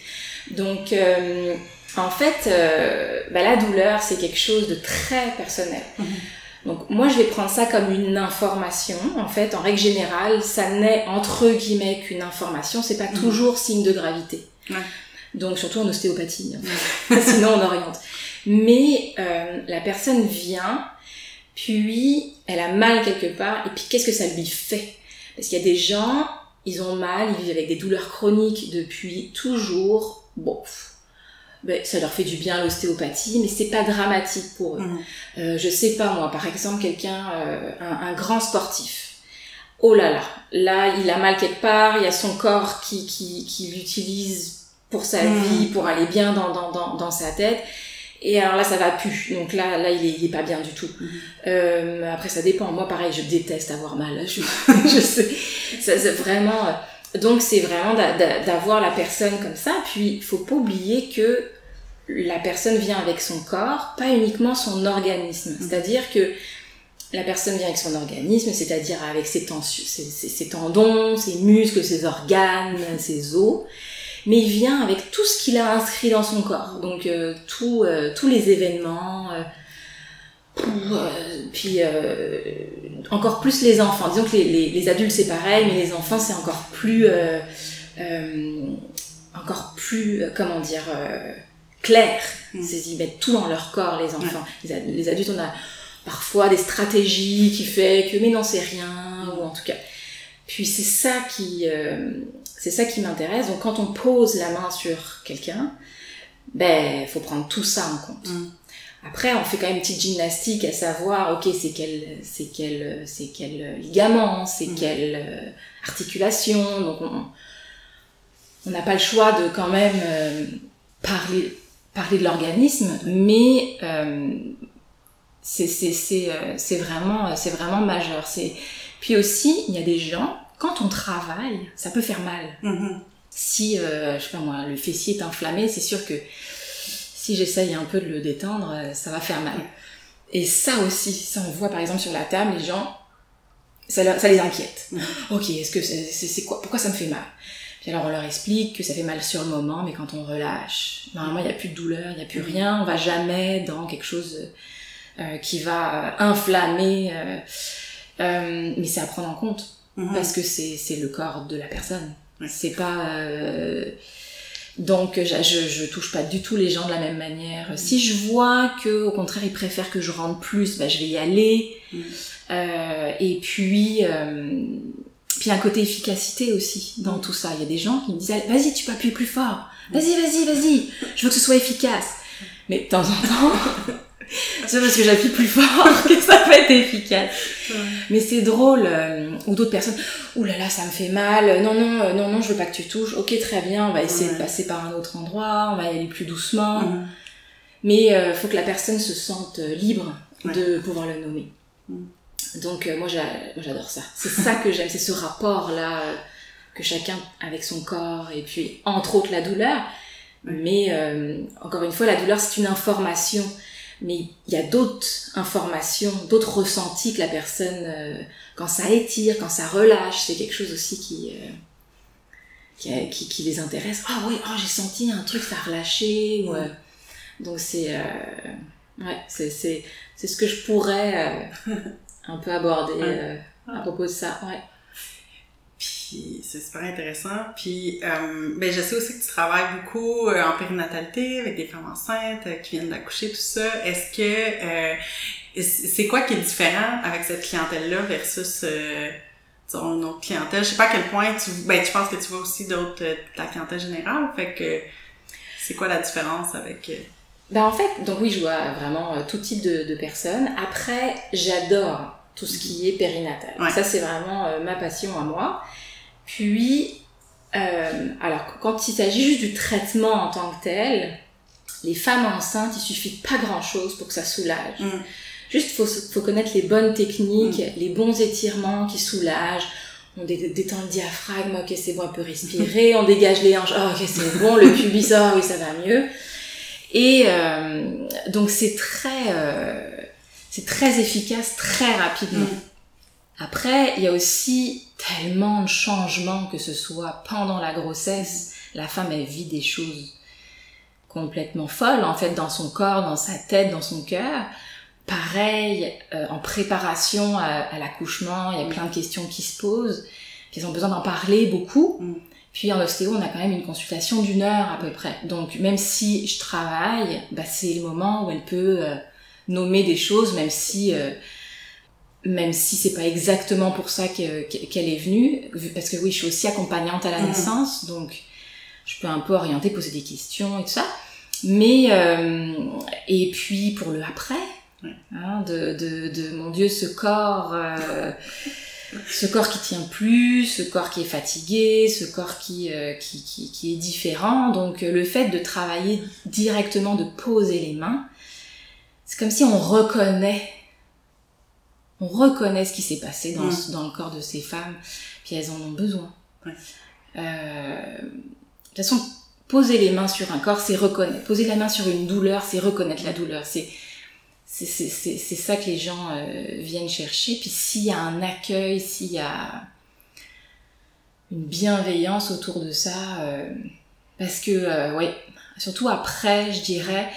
Donc, euh, en fait, euh, bah, la douleur, c'est quelque chose de très personnel. Mhm. Donc, moi, je vais prendre ça comme une information. En fait, en règle générale, ça n'est entre guillemets qu'une information. C'est pas Mhm. toujours signe de gravité. Ouais. Donc, surtout en ostéopathie. hein. Sinon, on oriente. Mais euh, la personne vient, puis elle a mal quelque part, et puis qu'est-ce que ça lui fait? Parce qu'il y a des gens, ils ont mal, ils vivent avec des douleurs chroniques depuis toujours. Bon, ben, ça leur fait du bien l'ostéopathie, mais c'est pas dramatique pour eux. Mhm. Euh, je sais pas moi, par exemple quelqu'un, euh, un, un grand sportif. Oh là là, là il a mal quelque part, il y a son corps qui, qui, qui l'utilise pour sa vie, pour aller bien dans, dans, dans, dans sa tête. Et alors là, ça va plus. Donc là, là, il est, il est pas bien du tout. Mhm. Euh, après, ça dépend. Moi, pareil, je déteste avoir mal. Je, je sais. Ça, c'est vraiment. euh, Donc, c'est vraiment d'a- d'a- d'avoir la personne comme ça. Puis, il faut pas oublier que la personne vient avec son corps, pas uniquement son organisme. Mhm. C'est-à-dire que la personne vient avec son organisme, c'est-à-dire avec ses, tensions, ses, ses- ses tendons, ses muscles, ses organes, ses os mais il vient avec tout ce qu'il a inscrit dans son corps. Donc euh, tout, euh, tous les événements, euh, euh, puis encore plus les enfants. Disons que les, les, les adultes c'est pareil, mais les enfants c'est encore plus, encore plus, comment dire, clair. Mm. C'est ils mettent tout dans leur corps les enfants. Les, ad- les adultes on a parfois des stratégies qui fait que mais non c'est rien ou en tout cas. Puis c'est ça qui euh, c'est ça qui m'intéresse. Donc quand on pose la main sur quelqu'un, ben faut prendre tout ça en compte. Mm. Après, on fait quand même une petite gymnastique à savoir, ok, c'est quel, c'est quel, c'est quel ligament, c'est Mm. quelle euh, articulation. Donc on n'a pas le choix de quand même euh, parler parler de l'organisme, mais euh, c'est c'est c'est c'est vraiment c'est vraiment majeur. C'est puis aussi il y a des gens quand on travaille, ça peut faire mal Mhm. si, euh, je sais pas moi, le fessier est inflammé, c'est sûr que si j'essaye un peu de le détendre, euh, ça va faire mal. Et ça aussi, ça on voit par exemple sur la table, les gens, ça, leur- ça les inquiète. Mhm. Ok, est-ce que c'est quoi Pourquoi ça me fait mal? Puis alors on leur explique que ça fait mal sur le moment, mais quand on relâche, normalement il n'y a plus de douleur, il n'y a plus rien, on va jamais dans quelque chose euh, qui va inflammer. euh, mais c'est à prendre en compte Mhm. parce que c'est c'est le corps de la personne. Ouais. C'est pas. euh, Donc je, je, je touche pas du tout les gens de la même manière. Si je vois que au contraire ils préfèrent que je rentre plus, bah, je vais y aller. Mm. Euh, et puis euh, puis un côté efficacité aussi dans tout ça. Il y a des gens qui me disent vas-y tu peux appuyer plus fort. Vas-y vas-y vas-y. Je veux que ce soit efficace. Mais de temps en temps c'est parce que j'appuie plus fort que ça va être efficace. Mais c'est drôle, euh, ou d'autres personnes, ouh là là, ça me fait mal, non, non, euh, non, non, je veux pas que tu touches, ok, très bien, on va essayer de passer par un autre endroit, on va y aller plus doucement. Mais euh, faut que la personne se sente euh, libre de pouvoir le nommer. Mm. Donc euh, moi j'a- moi, j'adore ça. C'est ça que j'aime, c'est ce rapport-là euh, que chacun avec son corps et puis entre autres la douleur. Mais euh, encore une fois, la douleur c'est une information. Mais il y a d'autres informations, d'autres ressentis que la personne, euh, quand ça étire, quand ça relâche, c'est quelque chose aussi qui, euh, qui, qui, qui les intéresse. Ah oui, oh, j'ai senti un truc, ça a relâché. ou, euh, donc c'est ouais, c'est c'est c'est ce que je pourrais un peu aborder à propos de ça. Ouais. Puis c'est super intéressant. Puis euh, ben je sais aussi que tu travailles beaucoup euh, en périnatalité avec des femmes enceintes euh, qui viennent d'accoucher, tout ça. Est-ce que c'est quoi qui est différent avec cette clientèle-là versus disons, une autre clientèle? Je sais pas à quel point tu ben tu penses que tu vois aussi d'autres la clientèle générale. Fait que c'est quoi la différence avec Ben en fait, donc oui, je vois vraiment tout type de, de personnes. Après, j'adore tout ce qui est périnatal. Ouais. Ça, c'est vraiment euh, ma passion à moi. Puis, euh, alors, quand il s'agit juste du traitement en tant que tel, les femmes enceintes, il suffit pas grand-chose pour que ça soulage. Mm. Juste, faut, faut connaître les bonnes techniques, les bons étirements qui soulagent. On dé- détend le diaphragme, ok, c'est bon, on peut respirer. On dégage les hanches, oh, ok, c'est bon. Le pubis, oh, oui, ça va mieux. Et euh, donc, c'est très, euh, c'est très efficace, très rapidement. Mm. Après, il y a aussi tellement de changements, que ce soit pendant la grossesse, la femme, elle vit des choses complètement folles, en fait, dans son corps, dans sa tête, dans son cœur. Pareil, euh, en préparation à, à l'accouchement, il y a plein de questions qui se posent. Puis Ils ont besoin d'en parler beaucoup. Mm. Puis en ostéo, on a quand même une consultation d'une heure à peu près. Donc même si je travaille, bah, c'est le moment où elle peut euh, nommer des choses, même si euh, même si c'est pas exactement pour ça que- qu'elle est venue, parce que oui, je suis aussi accompagnante à la Mhm. naissance, donc je peux un peu orienter, poser des questions et tout ça. Mais euh, et puis pour le après, hein, de, de, de mon Dieu, ce corps, euh, ce corps qui tient plus, ce corps qui est fatigué, ce corps qui euh, qui, qui, qui est différent. Donc le fait de travailler directement, de poser les mains, c'est comme si on reconnaît on reconnaît ce qui s'est passé dans, Mm. dans le corps de ces femmes, puis elles en ont besoin. Ouais. Euh, de toute façon, poser les mains sur un corps, c'est reconnaître. Poser la main sur une douleur, c'est reconnaître la douleur. C'est c'est c'est- c'est- c'est ça que les gens euh, viennent chercher. Puis s'il y a un accueil, s'il y a une bienveillance autour de ça, euh, parce que, ouais, surtout après, je dirais,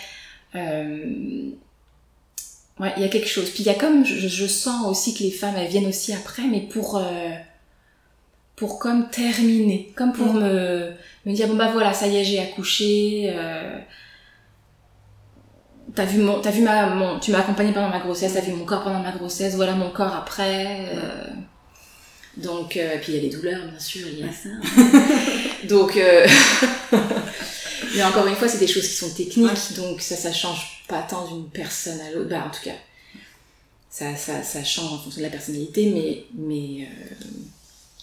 Ouais, il y a quelque chose. Puis il y a comme, je, je sens aussi que les femmes, elles viennent aussi après, mais pour, euh, pour comme terminer, comme pour Mm. me, me dire, bon bah voilà, ça y est, j'ai accouché, euh, t'as vu mon, t'as vu ma, mon, tu m'as accompagnée pendant ma grossesse, t'as vu mon corps pendant ma grossesse, voilà mon corps après, euh, donc, euh, puis il y a les douleurs, bien sûr, il y a ça. donc, euh, mais encore une fois, c'est des choses qui sont techniques, donc ça, ça change pas tant d'une personne à l'autre. Bah, en tout cas, ça, ça, ça change en fonction de la personnalité, mais, mais euh,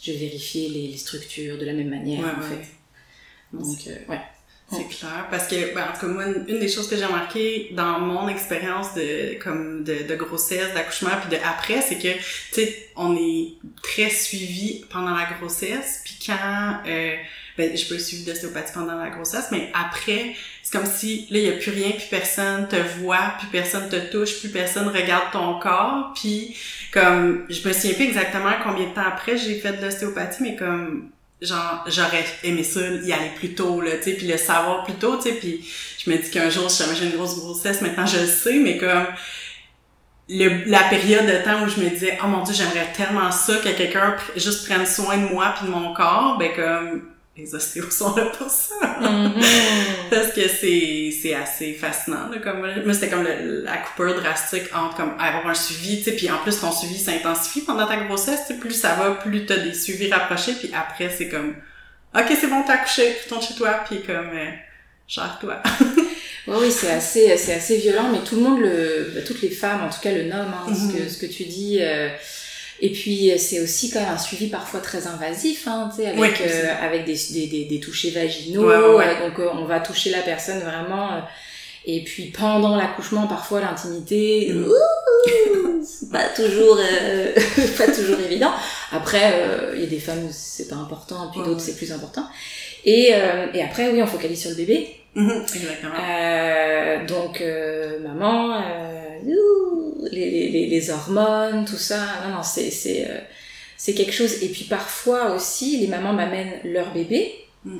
je vais vérifier les, les structures de la même manière, Ouais, en ouais. fait. Donc, euh, ouais. C'est clair, parce que, ben, en tout cas, moi, une, une des choses que j'ai remarqué dans mon expérience de, comme, de, de grossesse, d'accouchement, puis de après, c'est que, tu sais, on est très suivi pendant la grossesse, puis quand, euh, ben, je peux être suivi d'ostéopathie pendant la grossesse, mais après, c'est comme si, là, il y a plus rien, puis personne te voit, puis personne te touche, puis personne regarde ton corps, puis comme, je me souviens plus exactement combien de temps après j'ai fait de l'ostéopathie, mais comme, genre j'aurais aimé ça y aller plus tôt là tu sais puis le savoir plus tôt tu sais puis je me dis qu'un jour si j'ai une grosse grossesse maintenant je le sais mais comme le, la période de temps où je me disais oh mon dieu j'aimerais tellement ça que quelqu'un juste prenne soin de moi puis de mon corps ben comme les ostéos sont là pour ça. Mhm. Parce que c'est, c'est assez fascinant, là, comme, moi, c'était comme le- la coupure drastique entre, comme, avoir un suivi, tu sais, puis en plus, ton suivi s'intensifie pendant ta grossesse, plus ça va, plus t'as des suivis rapprochés, puis après, c'est comme, ok, c'est bon, t'as accouché, retourne chez toi, puis comme, euh, gère-toi. Ouais, oui, c'est assez, c'est assez violent, mais tout le monde le, bah, toutes les femmes, en tout cas, le nomment, hein, ce, que, Mhm. ce que tu dis. euh, et puis, c'est aussi quand même un suivi parfois très invasif, hein, tu sais, avec, Oui, euh, avec des, des, des, des touchers vaginaux. Ouais, ouais, ouais. donc, euh, on va toucher la personne vraiment. euh, et puis, pendant l'accouchement, parfois, l'intimité, ouh, c'est pas toujours, euh, pas toujours évident. Après, euh, il y a des femmes où c'est pas important, puis Ouais, d'autres ouais. c'est plus important. Et, euh, et après, oui, on focalise sur le bébé. Exactement. Euh, donc, euh, maman, euh, les, les, les- hormones, tout ça. Non, non, c'est, c'est, c'est quelque chose. Et puis parfois aussi, les mamans m'amènent leur bébé. Mm.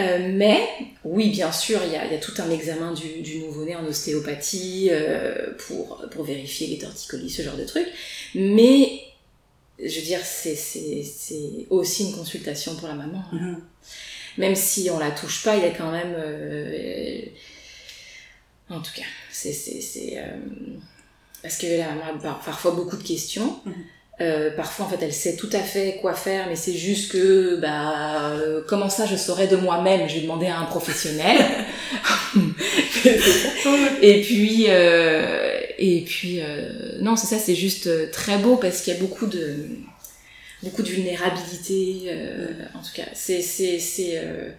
Euh, mais, oui, bien sûr, il y a, il y a tout un examen du, du nouveau-né en ostéopathie euh, pour, pour vérifier les torticolis, ce genre de trucs. Mais, je veux dire, c'est, c'est, c'est aussi une consultation pour la maman. hein Mhm. Même si on la touche pas, il y a quand même. euh, en tout cas, c'est. c'est, c'est euh, parce que la maman a par- parfois beaucoup de questions. Mhm. Euh, parfois, en fait, elle sait tout à fait quoi faire, mais c'est juste que, bah, euh, comment ça, je saurais de moi-même? Je vais demander à un professionnel. et puis, euh, et puis, euh, non, c'est ça, c'est juste euh, très beau parce qu'il y a beaucoup de, beaucoup de vulnérabilité. euh, En tout cas, c'est, c'est, c'est. euh,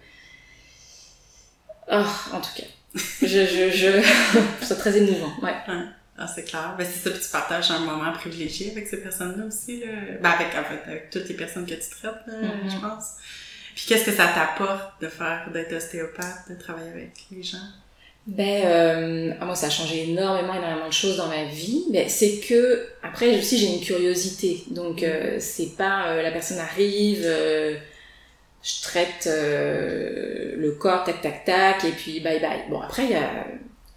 oh, en tout cas, je, je, ça très émouvant. Ouais. Ah, c'est clair. Ben, c'est ça, puis tu partages un moment privilégié avec ces personnes-là aussi, là. Ben, avec, en fait, avec toutes les personnes que tu traites, là, Mhm. je pense. Puis qu'est-ce que ça t'apporte de faire, d'être ostéopathe, de travailler avec les gens? Ben, euh, ah, moi, ça a changé énormément, énormément de choses dans ma vie. Mais c'est que, après, aussi, j'ai une curiosité. Donc, euh, c'est pas euh, la personne arrive, euh, je traite euh, le corps, tac, tac, tac, et puis bye bye. Bon, après, il y a,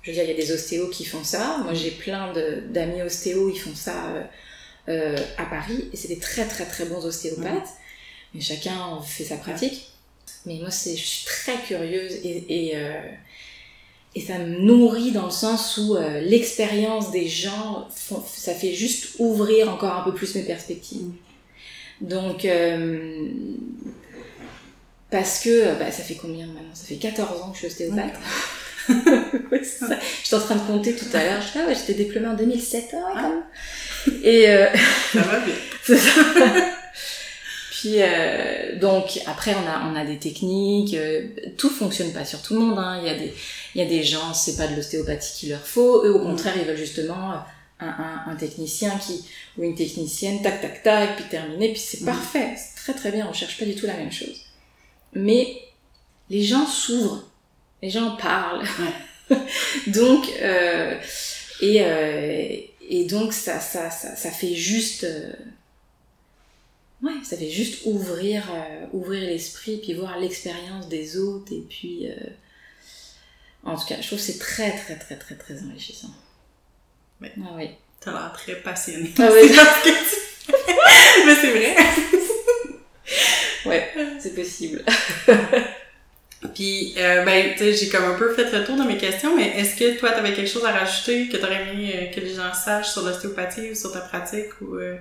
je veux dire, il y a des ostéos qui font ça. Moi, j'ai plein de- d'amis ostéos, ils font ça euh, euh, à Paris, et c'est des très, très, très bons ostéopathes. Mais chacun fait sa pratique. Mais moi, c'est, je suis très curieuse et, et euh, et ça me nourrit dans le sens où euh, l'expérience des gens, font- ça fait juste ouvrir encore un peu plus mes perspectives. Donc, euh, parce que, bah, ça fait combien maintenant? Ça fait 14 ans que je suis ostéopathe. Ouais, ça. J'étais en train de compter tout à l'heure. Je ah ouais, j'étais diplômée en 2007, ah ouais, quand même. Et, euh, Ça va bien. Puis euh, donc après on a on a des techniques, euh, tout fonctionne pas sur tout le monde. Hein. Il y a des il y a des gens c'est pas de l'ostéopathie qu'il leur faut. Eux au contraire ils veulent justement un, un, un technicien qui ou une technicienne tac tac tac puis terminé puis c'est Mhm. parfait c'est très très bien on cherche pas du tout la même chose. Mais les gens s'ouvrent, les gens parlent. donc euh, et euh, et donc ça ça ça, ça fait juste euh, Ouais, ça fait juste ouvrir, euh, ouvrir l'esprit, puis voir l'expérience des autres, et puis... euh, En tout cas, je trouve que c'est très, très, très, très, très enrichissant. Ouais. Ah oui. T'as l'air très passionné. Ah oui. Tu. Mais c'est vrai. Ouais, c'est possible. Puis, euh, ben, tu sais, j'ai comme un peu fait le tour de mes questions, mais est-ce que toi, t'avais quelque chose à rajouter que t'aurais aimé euh, que les gens sachent sur l'ostéopathie ou sur ta pratique ou euh,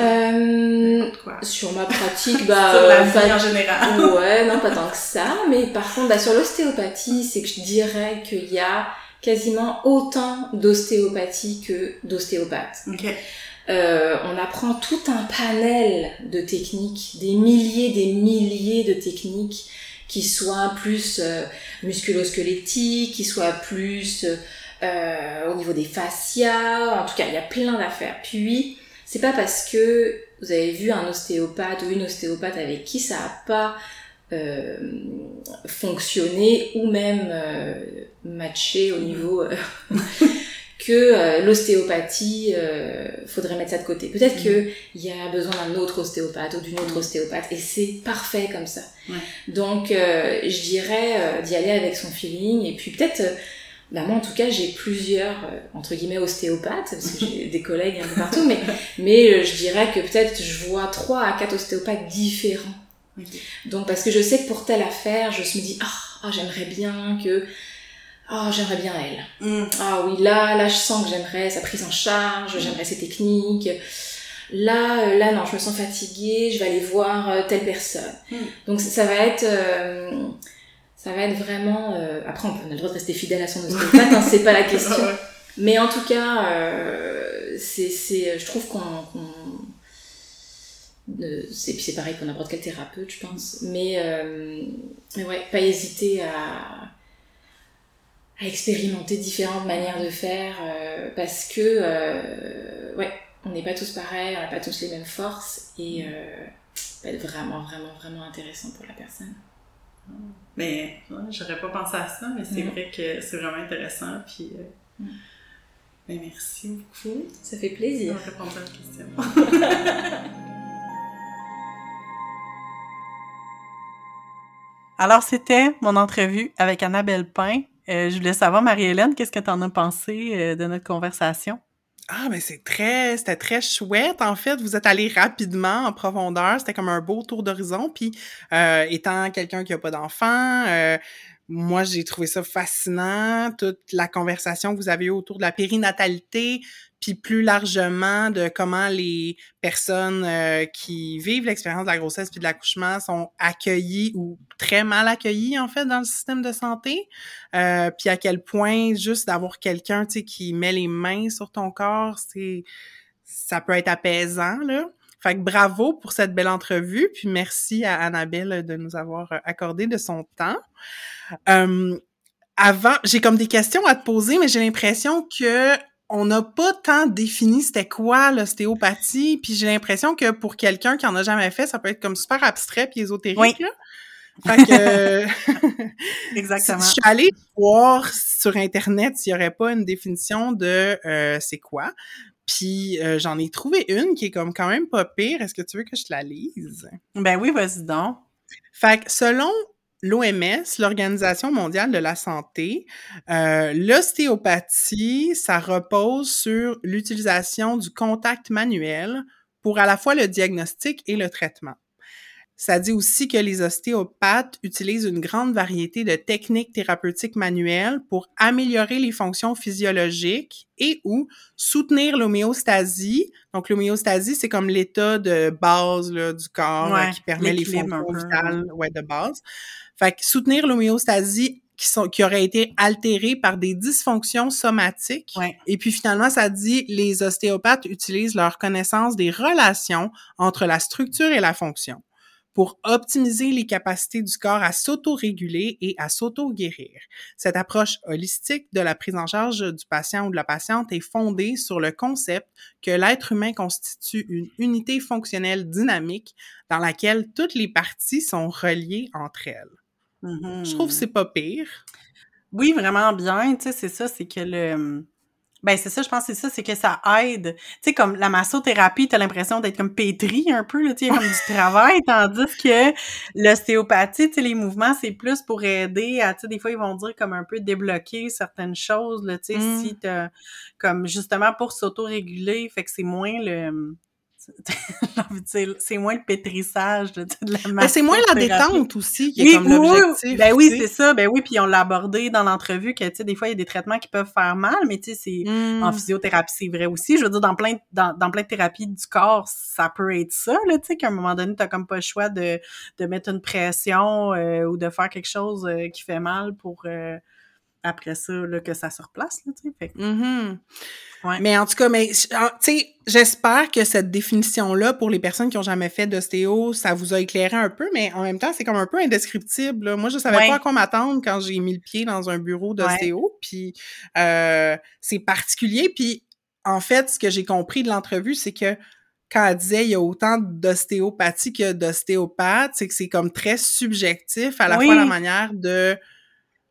Euh, quoi? sur ma pratique, bah... sur la euh, vie pas- en général. Ouais, non, pas tant que ça. Mais par contre, bah, sur l'ostéopathie, c'est que je dirais qu'il y a quasiment autant d'ostéopathie que d'ostéopathes. Ok. Euh, on apprend tout un panel de techniques, des milliers, des milliers de techniques qui soient plus euh, musculo-squelettiques, qui soient plus euh, au niveau des fascias. En tout cas, il y a plein d'affaires. Puis, c'est pas parce que vous avez vu un ostéopathe ou une ostéopathe avec qui ça a pas euh, fonctionné ou même euh, matché au niveau euh, que euh, l'ostéopathie, euh, faudrait mettre ça de côté. Peut-être que il y a besoin d'un autre ostéopathe ou d'une autre ostéopathe et c'est parfait comme ça. Ouais. Donc euh, je dirais d'y aller avec son feeling et puis peut-être bah moi en tout cas j'ai plusieurs euh, entre guillemets ostéopathes parce que j'ai des collègues un peu partout mais mais euh, je dirais que peut-être je vois trois à quatre ostéopathes différents Donc, parce que je sais que pour telle affaire, je me dis, ah, j'aimerais bien que, ah, j'aimerais bien elle. Mm. Ah oui, là, là, je sens que j'aimerais sa prise en charge, j'aimerais ses techniques. Là, euh, là, non, je me sens fatiguée, je vais aller voir telle personne. Mm. Donc, ça va être, euh, ça va être vraiment. euh, après, on a le droit de rester fidèle à son ostéopathe, hein, c'est pas la question. Mais en tout cas, euh, c'est, c'est, je trouve qu'on, qu'on- euh, c'est, puis c'est pareil pour n'importe quel thérapeute, je pense. Mais, euh, mais ouais, pas hésiter à, à expérimenter différentes manières de faire, parce que, ouais, on n'est pas tous pareils, on n'a pas tous les mêmes forces, et ça peut être vraiment, vraiment, vraiment intéressant pour la personne. Mais ouais, j'aurais pas pensé à ça, mais c'est Mm. vrai que c'est vraiment intéressant. Puis, euh, Mm. ben, merci beaucoup Ça fait plaisir. répondu à la question. Alors, c'était mon entrevue avec Annabelle Pain. Euh, je voulais savoir, Marie-Hélène, qu'est-ce que tu en as pensé euh, de notre conversation? Ah, mais c'est très, c'était très chouette. En fait, vous êtes allé rapidement en profondeur. C'était comme un beau tour d'horizon. Puis, euh, étant quelqu'un qui a pas d'enfant, euh, moi, j'ai trouvé ça fascinant. Toute la conversation que vous avez eue autour de la périnatalité, puis plus largement de comment les personnes euh, qui vivent l'expérience de la grossesse puis de l'accouchement sont accueillies ou très mal accueillies en fait dans le système de santé. Euh, puis à quel point juste d'avoir quelqu'un tu sais qui met les mains sur ton corps, c'est ça peut être apaisant là. Fait que bravo pour cette belle entrevue, puis merci à Annabelle de nous avoir euh, accordé de son temps. Euh, avant, j'ai comme des questions à te poser, mais j'ai l'impression que on n'a pas tant défini c'était quoi l'ostéopathie, puis j'ai l'impression que pour quelqu'un qui en a jamais fait, ça peut être comme super abstrait puis ésotérique. Oui. Là. Fait que euh, Exactement. je suis allée voir sur internet s'il y aurait pas une définition de euh, c'est quoi. Puis euh, j'en ai trouvé une qui est comme quand même pas pire. Est-ce que tu veux que je te la lise? Ben oui, vas-y donc. Fait que selon l'OMS, l'Organisation mondiale de la santé, euh, l'ostéopathie, ça repose sur l'utilisation du contact manuel pour à la fois le diagnostic et le traitement. Ça dit aussi que les ostéopathes utilisent une grande variété de techniques thérapeutiques manuelles pour améliorer les fonctions physiologiques et ou soutenir l'homéostasie. Donc, l'homéostasie, c'est comme l'état de base là, du corps Ouais, qui permet les fonctions vitales ouais, de base. Fait que soutenir l'homéostasie qui, sont, qui aurait été altérée par des dysfonctions somatiques. Ouais. Et puis finalement, ça dit les ostéopathes utilisent leur connaissance des relations entre la structure et la fonction pour optimiser les capacités du corps à s'auto-réguler et à s'auto-guérir. Cette approche holistique de la prise en charge du patient ou de la patiente est fondée sur le concept que l'être humain constitue une unité fonctionnelle dynamique dans laquelle toutes les parties sont reliées entre elles. Je trouve que c'est pas pire. Oui, vraiment bien. Tu sais, c'est ça, c'est que le. Ben, c'est ça, je pense que c'est ça, c'est que ça aide. Tu sais, comme la massothérapie, t'as l'impression d'être comme pétri un peu, là, tu sais, comme du travail, tandis que l'ostéopathie, tu sais, les mouvements, c'est plus pour aider à, tu sais, des fois, ils vont dire comme un peu débloquer certaines choses, là, tu sais, Mm. si t'as, comme justement pour s'auto-réguler, fait que c'est moins le. j'ai envie de dire, c'est moins le pétrissage de, de la Mais c'est moins la détente aussi qui est Oui, comme oui, l'objectif. Ben oui, c'est ça. Ben oui, puis on l'a abordé dans l'entrevue que, tu sais, des fois, il y a des traitements qui peuvent faire mal, mais tu sais, c'est... Mm. En physiothérapie, c'est vrai aussi. Je veux dire, dans plein, dans plein de thérapies du corps, ça peut être ça, là, tu sais, qu'à un moment donné, t'as comme pas le choix de, de mettre une pression euh, ou de faire quelque chose euh, qui fait mal pour, euh, après ça, là, que ça se replace, là. Fait Mhm. Ouais. Mais en tout cas, mais j'espère que cette définition-là, pour les personnes qui ont jamais fait d'ostéo, ça vous a éclairé un peu, mais en même temps, c'est comme un peu indescriptible. là. Moi, je savais Ouais. pas à quoi m'attendre quand j'ai mis le pied dans un bureau d'ostéo, puis euh, c'est particulier. Puis en fait, ce que j'ai compris de l'entrevue, c'est que quand elle disait il y a autant d'ostéopathie que d'ostéopathe, c'est que c'est comme très subjectif à la Oui. fois la manière de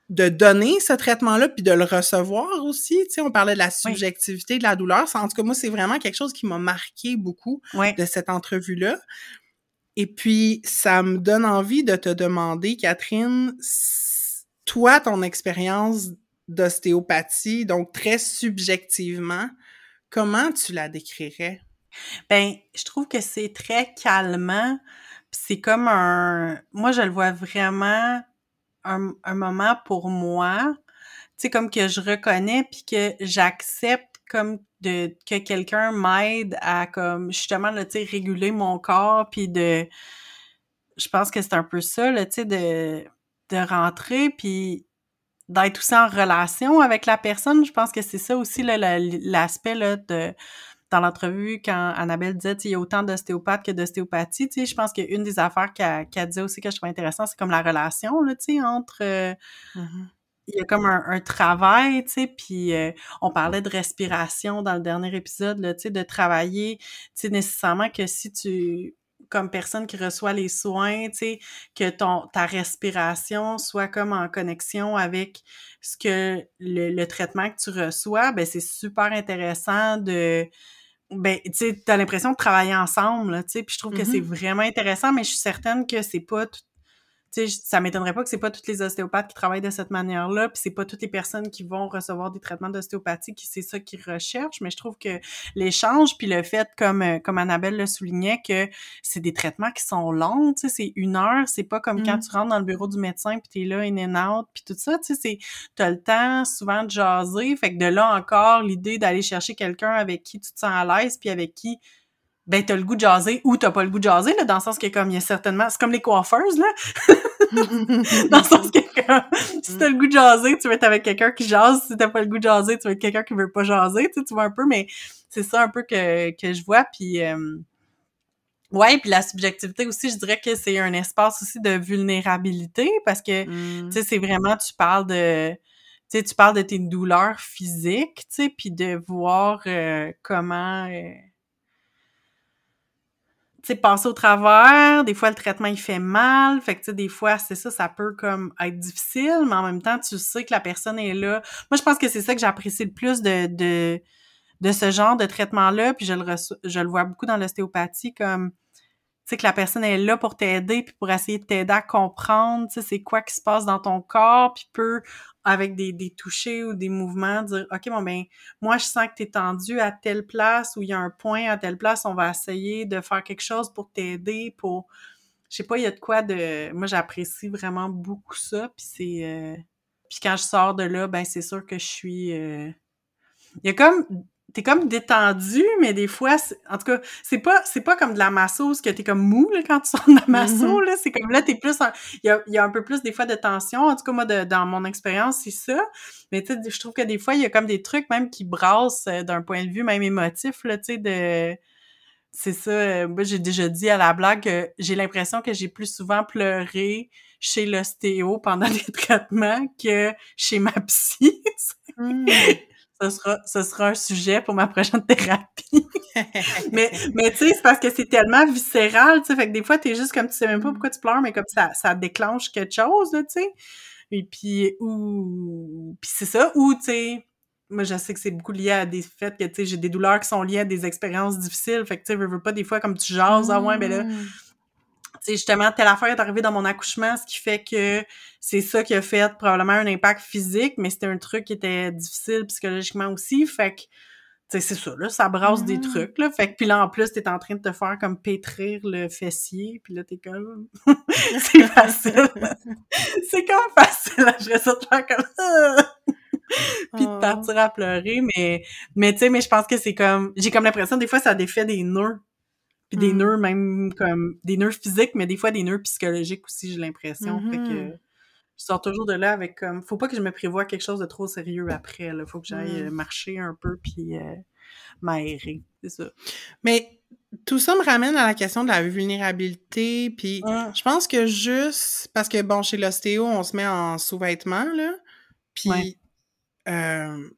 de donner ce traitement-là puis de le recevoir aussi. Tu sais, on parlait de la subjectivité de la douleur. En tout cas, moi, c'est vraiment quelque chose qui m'a marqué beaucoup ouais. de cette entrevue-là. Et puis, ça me donne envie de te demander, Catherine, toi, ton expérience d'ostéopathie, donc très subjectivement, comment tu la décrirais? Ben, je trouve que c'est très calmant c'est comme un... Moi, je le vois vraiment un, un moment pour moi, tu sais, comme que je reconnais puis que j'accepte comme de que quelqu'un m'aide à comme justement là, tu sais, réguler mon corps puis de je pense que c'est un peu ça là, tu sais de de rentrer puis d'être aussi en relation avec la personne, je pense que c'est ça aussi l'aspect là, de dans l'entrevue quand Annabelle disait il y a autant d'ostéopathes que d'ostéopathie, tu sais, je pense qu'une des affaires qu'elle qu disait aussi que je trouvais intéressant, c'est comme la relation là, tu sais, entre euh, mm-hmm. il y a comme un, travail, tu sais, puis euh, on parlait de respiration dans le dernier épisode, là, tu sais, de travailler, tu sais, nécessairement que si tu comme personne qui reçoit les soins, tu sais, que ton ta respiration soit comme en connexion avec ce que le, traitement que tu reçois, ben c'est super intéressant de ben tu sais t'as l'impression de travailler ensemble, tu sais, puis je trouve que c'est mm-hmm. vraiment intéressant, mais je suis certaine que c'est pas tout tu sais, ça m'étonnerait pas que c'est pas tous les ostéopathes qui travaillent de cette manière-là, puis c'est pas toutes les personnes qui vont recevoir des traitements d'ostéopathie qui c'est ça qu'ils recherchent, mais je trouve que l'échange puis le fait comme euh, comme Annabelle le soulignait que c'est des traitements qui sont longs, tu sais, c'est une heure, c'est pas comme quand mm. tu rentres dans le bureau du médecin puis t'es là in and out puis tout ça, tu sais, c'est t'as le temps souvent de jaser, fait que de là encore l'idée d'aller chercher quelqu'un avec qui tu te sens à l'aise puis avec qui ben t'as le goût de jaser ou t'as pas le goût de jaser là dans le sens que comme il y a certainement c'est comme les coiffeuses là. Dans le sens que si t'as le goût de jaser tu vas être avec quelqu'un qui jase. Si t'as pas le goût de jaser tu vas être quelqu'un qui veut pas jaser tu, sais, tu vois un peu mais c'est ça un peu que, que je vois. Puis euh, ouais puis la subjectivité aussi je dirais que c'est un espace aussi de vulnérabilité parce que mm. tu sais c'est vraiment tu parles de tu sais tu parles de tes douleurs physiques tu sais puis de voir euh, comment euh, sais, passer au travers. Des fois, le traitement, il fait mal. Fait que, tu sais, des fois, c'est ça, ça peut comme être difficile, mais en même temps, tu sais que la personne est là. Moi, je pense que c'est ça que j'apprécie le plus de, de, de ce genre de traitement-là. Puis je le, je le vois beaucoup dans l'ostéopathie comme sais, que la personne est là pour t'aider, puis pour essayer de t'aider à comprendre, tu sais, c'est quoi qui se passe dans ton corps, puis peut, avec des, des touchés ou des mouvements, dire, OK, bon, ben, moi, je sens que t'es tendu à telle place, ou il y a un point à telle place, on va essayer de faire quelque chose pour t'aider, pour... Je sais pas, il y a de quoi de... Moi, j'apprécie vraiment beaucoup ça, puis c'est... Euh, puis quand je sors de là, ben, c'est sûr que je suis... Euh, il y a comme t'es comme détendu, mais des fois, en tout cas, c'est pas, c'est pas comme de la masseuse que t'es comme mou, là, quand tu sors de la masseuse, mm-hmm. là. C'est comme là, t'es plus il y a, y a un peu plus, des fois, de tension. En tout cas, moi, de, dans mon expérience, c'est ça. Mais tu sais, je trouve que des fois, il y a comme des trucs même qui brassent euh, d'un point de vue même émotif, là, tu sais, de... C'est ça, euh, moi, j'ai déjà dit à la blague que j'ai l'impression que j'ai plus souvent pleuré chez l'ostéo pendant les traitements que chez ma psy. Mm ce sera, ce sera un sujet pour ma prochaine thérapie. mais mais tu sais, c'est parce que c'est tellement viscéral, tu sais, fait que des fois, t'es juste comme, tu sais même pas pourquoi tu pleures, mais comme ça, ça déclenche quelque chose, tu sais. Et puis, ou, puis c'est ça, ou, tu sais, moi, je sais que c'est beaucoup lié à des faits que, tu sais, j'ai des douleurs qui sont liées à des expériences difficiles, fait que, tu sais, je veux pas, des fois, comme tu jases, ah ouais, ben là, mmh sais, justement, telle affaire est arrivée dans mon accouchement, ce qui fait que c'est ça qui a fait probablement un impact physique, mais c'était un truc qui était difficile psychologiquement aussi. Fait que, tu sais, c'est ça, là, ça brasse des mm-hmm. trucs, là. Fait que, puis là, en plus, t'es en train de te faire comme pétrir le fessier, puis là, t'es comme... c'est facile. c'est comme facile, là, je ça de faire comme... puis de oh. partir à pleurer, mais, mais tu sais, mais je pense que c'est comme... J'ai comme l'impression, des fois, ça défait des nœuds puis des mm. nœuds même comme des nœuds physiques, mais des fois des nœuds psychologiques aussi, j'ai l'impression. Fait que mm-hmm. je sors toujours de là avec comme faut pas que je me prévoie quelque chose de trop sérieux après. Là. Faut que j'aille euh, mm. marcher un peu puis euh, m'aérer. C'est ça. Mais tout ça me ramène à la question de la vulnérabilité. Puis ah. je pense que juste parce que bon, chez l'ostéo, on se met en sous-vêtements, là. Puis euh,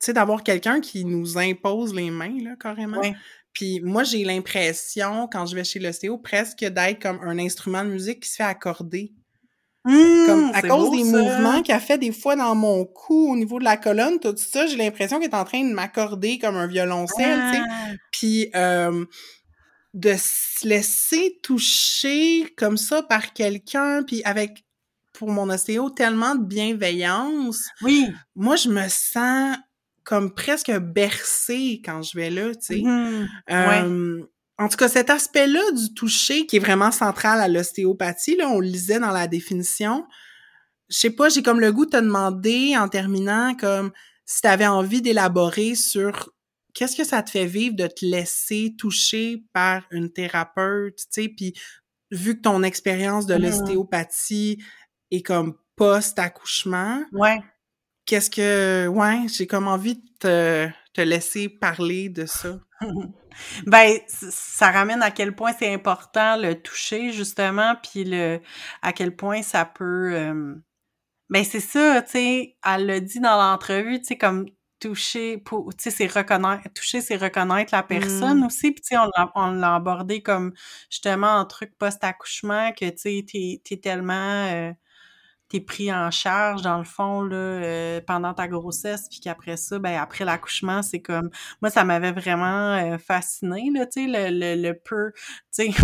tu sais, d'avoir quelqu'un qui nous impose les mains, là, carrément. Puis moi, j'ai l'impression, quand je vais chez l'ostéo, presque d'être comme un instrument de musique qui se fait accorder. Mmh, comme à cause des mouvements qu'il a fait des fois dans mon cou au niveau de la colonne, tout ça, j'ai l'impression qu'il est en train de m'accorder comme un violoncelle, tu sais. Ah! Puis euh, de se laisser toucher comme ça par quelqu'un, puis avec pour mon ostéo tellement de bienveillance. Oui. Moi, je me sens comme presque bercée quand je vais là, tu sais. Mmh. en tout cas, cet aspect-là du toucher qui est vraiment central à l'ostéopathie, là, on le lisait dans la définition. Je sais pas, j'ai comme le goût de te demander en terminant comme si tu avais envie d'élaborer sur qu'est-ce que ça te fait vivre de te laisser toucher par une thérapeute, tu sais, puis vu que ton expérience de mmh. l'ostéopathie est comme post-accouchement, ouais. Qu'est-ce que, ouais, j'ai comme envie de te, te laisser parler de ça. ben, ça ramène à quel point c'est important le toucher, justement, puis le à quel point ça peut... Euh, ben, c'est ça, tu sais, elle l'a dit dans l'entrevue, tu sais, comme toucher, pour, tu sais, c'est reconnaître, toucher, c'est reconnaître la personne mmh. aussi, puis tu sais, on l'a abordé comme, justement, un truc post-accouchement, que, tu sais, t'es es tellement... Euh, t'es pris en charge dans le fond là euh, pendant ta grossesse puis qu'après ça ben après l'accouchement c'est comme moi ça m'avait vraiment euh, fasciné là tu sais le, le, le peu tu sais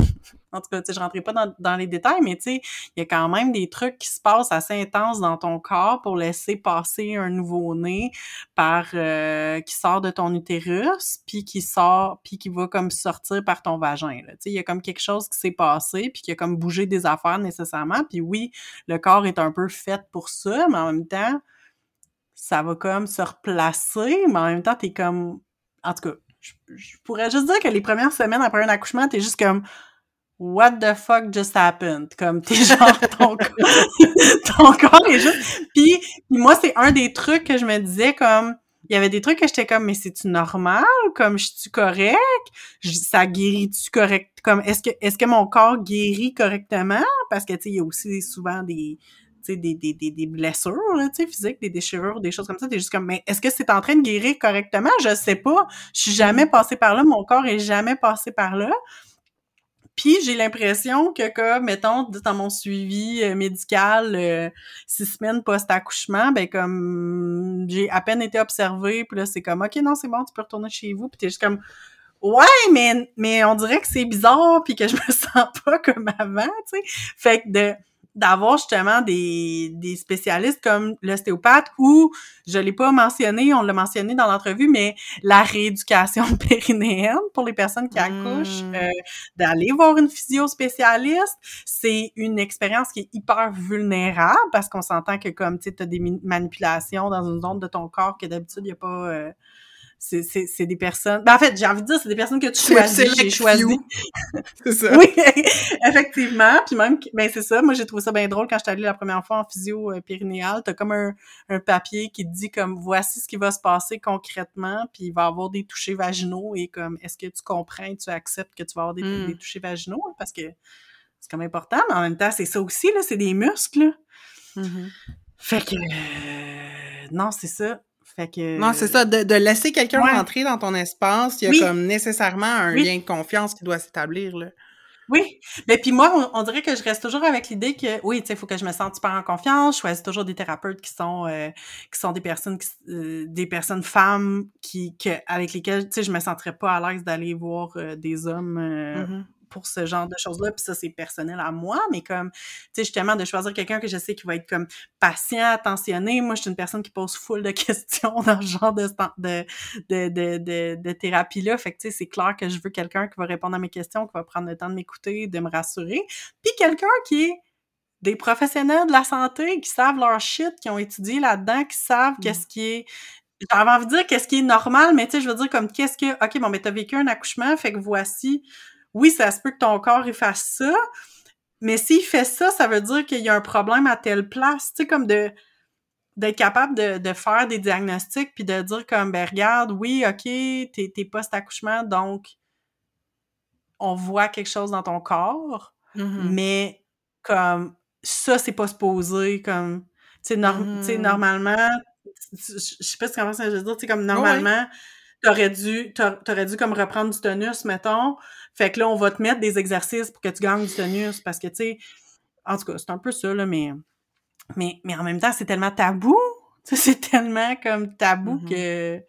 en tout cas, je rentrais pas dans, dans les détails, mais tu il y a quand même des trucs qui se passent assez intenses dans ton corps pour laisser passer un nouveau-né par euh, qui sort de ton utérus, puis qui sort, puis qui va comme sortir par ton vagin. Il y a comme quelque chose qui s'est passé, puis qui a comme bougé des affaires nécessairement. Puis oui, le corps est un peu fait pour ça, mais en même temps, ça va comme se replacer, mais en même temps, t'es comme... En tout cas, je, je pourrais juste dire que les premières semaines après un accouchement, t'es juste comme What the fuck just happened? Comme t'es genre ton, ton corps est juste. Puis, moi, c'est un des trucs que je me disais comme il y avait des trucs que j'étais comme mais c'est-tu normal? Comme je suis correct? ça guérit-tu correct? Comme est-ce que est-ce que mon corps guérit correctement? Parce que tu sais, il y a aussi souvent des des, des, des, des blessures là, physiques, des déchirures, des choses comme ça. T'es juste comme, mais est-ce que c'est en train de guérir correctement? Je sais pas. Je suis jamais mm. passée par là. Mon corps est jamais passé par là. Puis j'ai l'impression que, comme, mettons, dans mon suivi euh, médical, euh, six semaines post-accouchement, ben comme j'ai à peine été observée, puis là, c'est comme OK, non, c'est bon, tu peux retourner chez vous, puis t'es juste comme Ouais, mais mais on dirait que c'est bizarre puis que je me sens pas comme avant, tu sais. Fait que de d'avoir justement des, des spécialistes comme l'ostéopathe ou, je l'ai pas mentionné, on l'a mentionné dans l'entrevue, mais la rééducation périnéenne pour les personnes qui accouchent, mmh. euh, d'aller voir une physio spécialiste, c'est une expérience qui est hyper vulnérable parce qu'on s'entend que comme tu as des manipulations dans une zone de ton corps que d'habitude il n'y a pas... Euh, c'est des personnes. Ben, en fait, j'ai envie de dire, c'est des personnes que tu choisis. J'ai choisi. c'est ça. oui, effectivement. Puis même, ben c'est ça. Moi, j'ai trouvé ça bien drôle quand je suis allée la première fois en physio euh, périnéale. T'as comme un, un papier qui te dit comme voici ce qui va se passer concrètement. Puis il va y avoir des touchés vaginaux et comme est-ce que tu comprends, tu acceptes que tu vas avoir des, hmm. des touchés vaginaux parce que c'est comme important. Mais en même temps, c'est ça aussi là, c'est des muscles. Mm-hmm. Fait que euh, non, c'est ça. Non, c'est ça, de, laisser quelqu'un rentrer dans ton espace, il y a comme nécessairement un lien de confiance qui doit s'établir, là. Oui, mais puis moi, on, dirait que je reste toujours avec l'idée que oui, tu sais, il faut que je me sente super en confiance. Je choisis toujours des thérapeutes qui sont euh, qui sont des personnes euh, des personnes femmes qui que avec lesquelles tu sais je me sentirais pas à l'aise d'aller voir euh, des hommes mm-hmm pour ce genre de choses-là, puis ça, c'est personnel à moi, mais comme, tu sais, justement, de choisir quelqu'un que je sais qui va être comme patient, attentionné. Moi, je suis une personne qui pose full de questions dans ce genre de, de, de, de, de, thérapie-là. Fait que, tu sais, c'est clair que je veux quelqu'un qui va répondre à mes questions, qui va prendre le temps de m'écouter, de me rassurer. Puis quelqu'un qui est des professionnels de la santé qui savent leur shit, qui ont étudié là-dedans, qui savent mmh. qu'est-ce qui est j'avais envie de dire qu'est-ce qui est normal, mais tu sais, je veux dire comme qu'est-ce que, ok, bon, mais t'as vécu un accouchement, fait que voici oui, ça se peut que ton corps il fasse ça, mais s'il fait ça, ça veut dire qu'il y a un problème à telle place, tu sais, comme de d'être capable de, de, faire des diagnostics puis de dire comme ben regarde, oui, ok, t'es, t'es post-accouchement, donc on voit quelque chose dans ton corps, mm-hmm. mais comme ça, c'est pas supposé comme tu sais, mm-hmm. normalement, je sais pas ce que je veux dire, tu sais, comme normalement, t'aurais dû, t'aurais dû comme reprendre du tonus, mettons, fait que là, on va te mettre des exercices pour que tu gagnes du tonus parce que, tu sais, en tout cas, c'est un peu ça, là, mais, mais, mais en même temps, c'est tellement tabou. C'est tellement comme tabou mm-hmm. que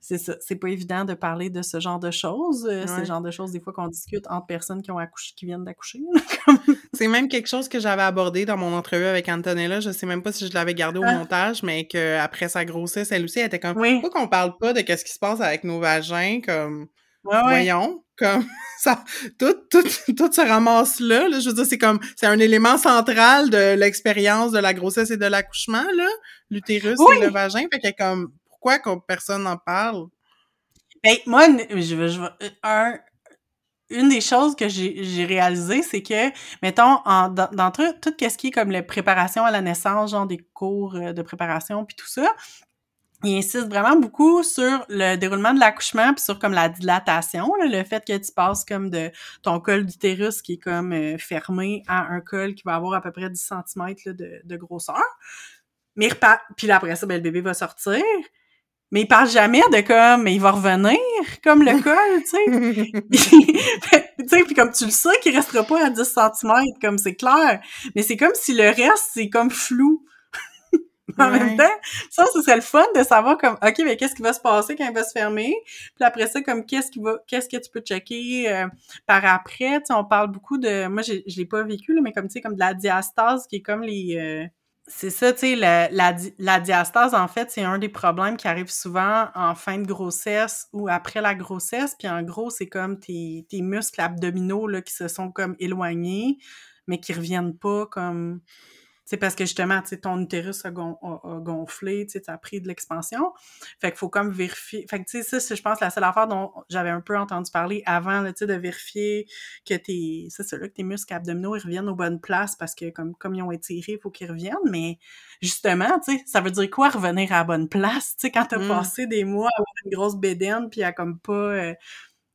c'est ça. C'est pas évident de parler de ce genre de choses. Euh, c'est le genre de choses, des fois, qu'on discute entre personnes qui ont accouché, qui viennent d'accoucher. c'est même quelque chose que j'avais abordé dans mon entrevue avec Antonella. Je sais même pas si je l'avais gardé au ah. montage, mais qu'après sa grossesse, elle aussi, elle était comme, pourquoi qu'on parle pas de qu'est-ce qui se passe avec nos vagins, comme, Voyons, comme ça, tout, tout, tout se ramasse là, là. Je veux dire, c'est comme, c'est un élément central de l'expérience de la grossesse et de l'accouchement, là, l'utérus et le vagin. Fait que comme, pourquoi qu'on, personne n'en parle? Ben, moi, je je veux, un, une des choses que j'ai réalisé, c'est que, mettons, dans, tout, tout ce qui est comme la préparation à la naissance, genre des cours euh, de préparation, puis tout ça, il insiste vraiment beaucoup sur le déroulement de l'accouchement puis sur comme la dilatation, le fait que tu passes comme de ton col d'utérus qui est comme euh, fermé à un col qui va avoir à peu près 10 cm de, de, grosseur. Mais puis là, après ça, ben, le bébé va sortir. Mais il parle jamais de comme, mais il va revenir, comme le col, tu sais. tu sais, puis comme tu le sais qu'il restera pas à 10 cm, comme c'est clair. Mais c'est comme si le reste, c'est comme flou. en même temps, ça, ce serait le fun de savoir comme, OK, mais qu'est-ce qui va se passer quand il va se fermer? Puis après ça, comme, qu'est-ce qui va, qu'est-ce que tu peux checker euh, par après? Tu sais, on parle beaucoup de, moi, je l'ai pas vécu, là, mais comme, tu sais, comme de la diastase, qui est comme les... Euh, c'est ça, tu sais, la, la, diastase, en fait, c'est un des problèmes qui arrive souvent en fin de grossesse ou après la grossesse. Puis en gros, c'est comme tes, tes muscles abdominaux là, qui se sont comme éloignés, mais qui reviennent pas comme c'est parce que justement, tu ton utérus a, gonflé, tu as pris de l'expansion. Fait qu'il faut comme vérifier. Fait que tu sais, ça, c'est, je pense, la seule affaire dont j'avais un peu entendu parler avant, tu sais, de vérifier que tes, c'est là, que tes muscles abdominaux, ils reviennent aux bonnes places parce que comme, comme ils ont étiré, il faut qu'ils reviennent. Mais justement, tu sais, ça veut dire quoi revenir à la bonne place? Tu sais, quand t'as mmh. passé des mois à avoir une grosse bédaine puis à comme pas, euh,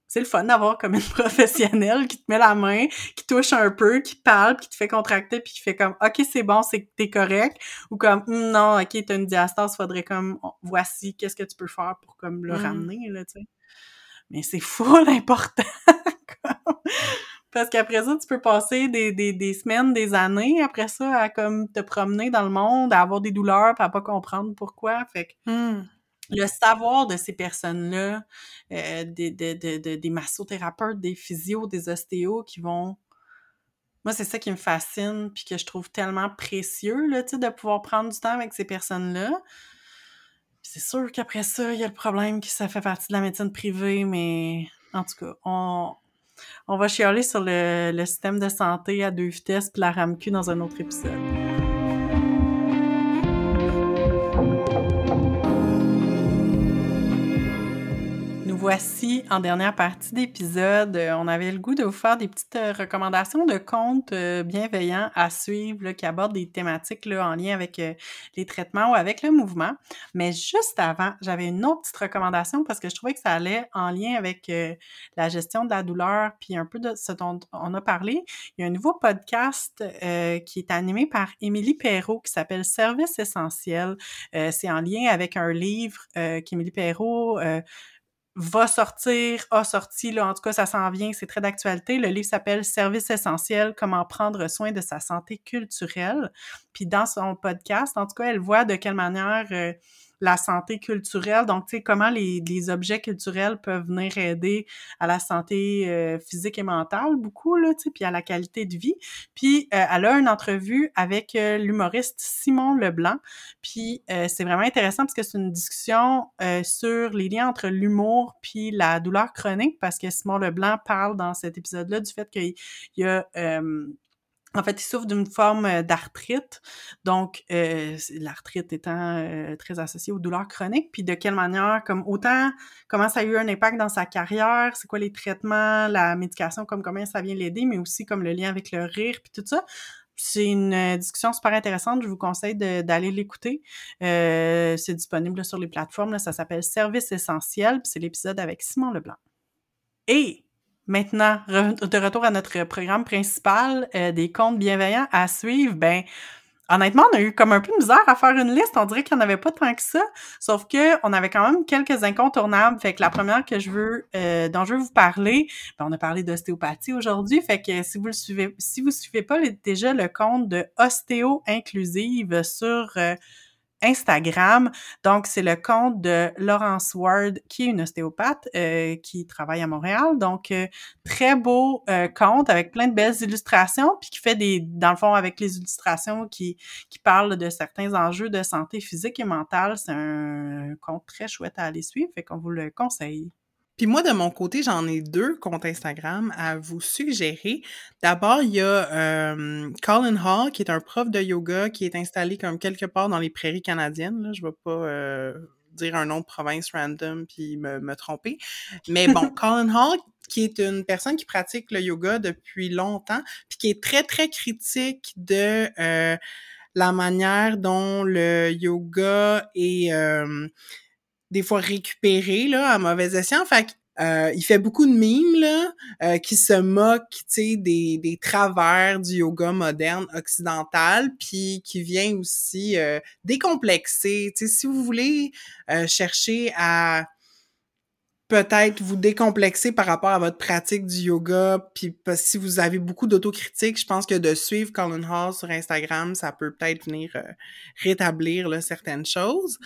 c'est le fun d'avoir comme une professionnelle qui te met la main, qui touche un peu, qui parle, qui te fait contracter, puis qui fait comme OK, c'est bon, c'est t'es correct, ou comme hum, non, OK, t'as une diastase, faudrait comme voici qu'est-ce que tu peux faire pour comme le mmh. ramener là, tu sais. Mais c'est fou l'important. Parce qu'après ça, tu peux passer des, des, des, semaines, des années après ça à comme te promener dans le monde, à avoir des douleurs, puis à pas comprendre pourquoi. Fait que mmh le savoir de ces personnes-là, euh, des, des, massothérapeutes, des physios, des ostéos qui vont... Moi, c'est ça qui me fascine, puis que je trouve tellement précieux, là, de pouvoir prendre du temps avec ces personnes-là. C'est sûr qu'après ça, il y a le problème que ça fait partie de la médecine privée, mais en tout cas, on, va chialer sur le, le système de santé à deux vitesses puis la RAMQ dans un autre épisode. Voici en dernière partie d'épisode. Euh, on avait le goût de vous faire des petites euh, recommandations de comptes euh, bienveillants à suivre qui abordent des thématiques en lien avec les traitements ou avec le mouvement. Mais juste avant, j'avais une autre petite recommandation parce que je trouvais que ça allait en lien avec la gestion de la douleur puis un peu de ce dont on a parlé. Il y a un nouveau podcast qui est animé par Émilie Perrault qui s'appelle Service essentiel. C'est en lien avec un livre qu'Émilie Perrault va sortir, a sorti, là, en tout cas, ça s'en vient, c'est très d'actualité. Le livre s'appelle Service essentiel, comment prendre soin de sa santé culturelle. Puis dans son podcast, en tout cas, elle voit de quelle manière euh, la santé culturelle. Donc, tu sais, comment les, objets culturels peuvent venir aider à la santé euh, physique et mentale, beaucoup, là, tu sais, puis à la qualité de vie. Puis, euh, elle a une entrevue avec euh, l'humoriste Simon Leblanc. Puis, c'est vraiment intéressant parce que c'est une discussion sur les liens entre l'humour puis la douleur chronique parce que Simon Leblanc parle dans cet épisode-là du fait qu'il y a en fait, il souffre d'une forme d'arthrite, donc l'arthrite étant euh, très associée aux douleurs chroniques, puis de quelle manière, comme autant comment ça a eu un impact dans sa carrière, c'est quoi les traitements, la médication, comme comment ça vient l'aider, mais aussi comme le lien avec le rire, puis tout ça. C'est une discussion super intéressante, je vous conseille d'aller l'écouter. c'est disponible sur les plateformes, ça s'appelle Service essentiel, puis c'est l'épisode avec Simon Leblanc. Et maintenant, de retour à notre programme principal euh, des comptes bienveillants à suivre, ben honnêtement, on a eu comme un peu de misère à faire une liste. On dirait qu'il n'y en avait pas tant que ça. Sauf que on avait quand même quelques incontournables. Fait que la première que je veux, euh, dont je veux vous parler, ben, on a parlé d'ostéopathie aujourd'hui. Fait que si vous le suivez, si vous suivez pas déjà le compte de Ostéo Inclusive sur euh, Instagram. Donc, c'est le compte de Laurence Ward, qui est une ostéopathe euh, qui travaille à Montréal. Donc, euh, très beau euh, compte avec plein de belles illustrations, puis qui fait des, dans le fond, avec les illustrations qui, qui parlent de certains enjeux de santé physique et mentale. C'est un compte très chouette à aller suivre, fait qu'on vous le conseille. Puis moi, de mon côté, j'en ai deux comptes Instagram à vous suggérer. D'abord, il y a euh, Colin Hall, qui est un prof de yoga qui est installé comme quelque part dans les prairies canadiennes. Là. Je ne vais pas euh, dire un nom de province random puis me, me tromper. Mais bon, Colin Hall, qui est une personne qui pratique le yoga depuis longtemps, puis qui est très, très critique de euh, la manière dont le yoga est euh, des fois récupéré là, à mauvais escient. Fait euh, il fait beaucoup de mimes là, euh, qui se moquent, des, des travers du yoga moderne occidental, puis qui vient aussi euh, décomplexer. Si vous voulez chercher à peut-être vous décomplexer par rapport à votre pratique du yoga, puis si vous avez beaucoup d'autocritique, je pense que de suivre Colin Hall sur Instagram, ça peut peut-être venir rétablir certaines choses.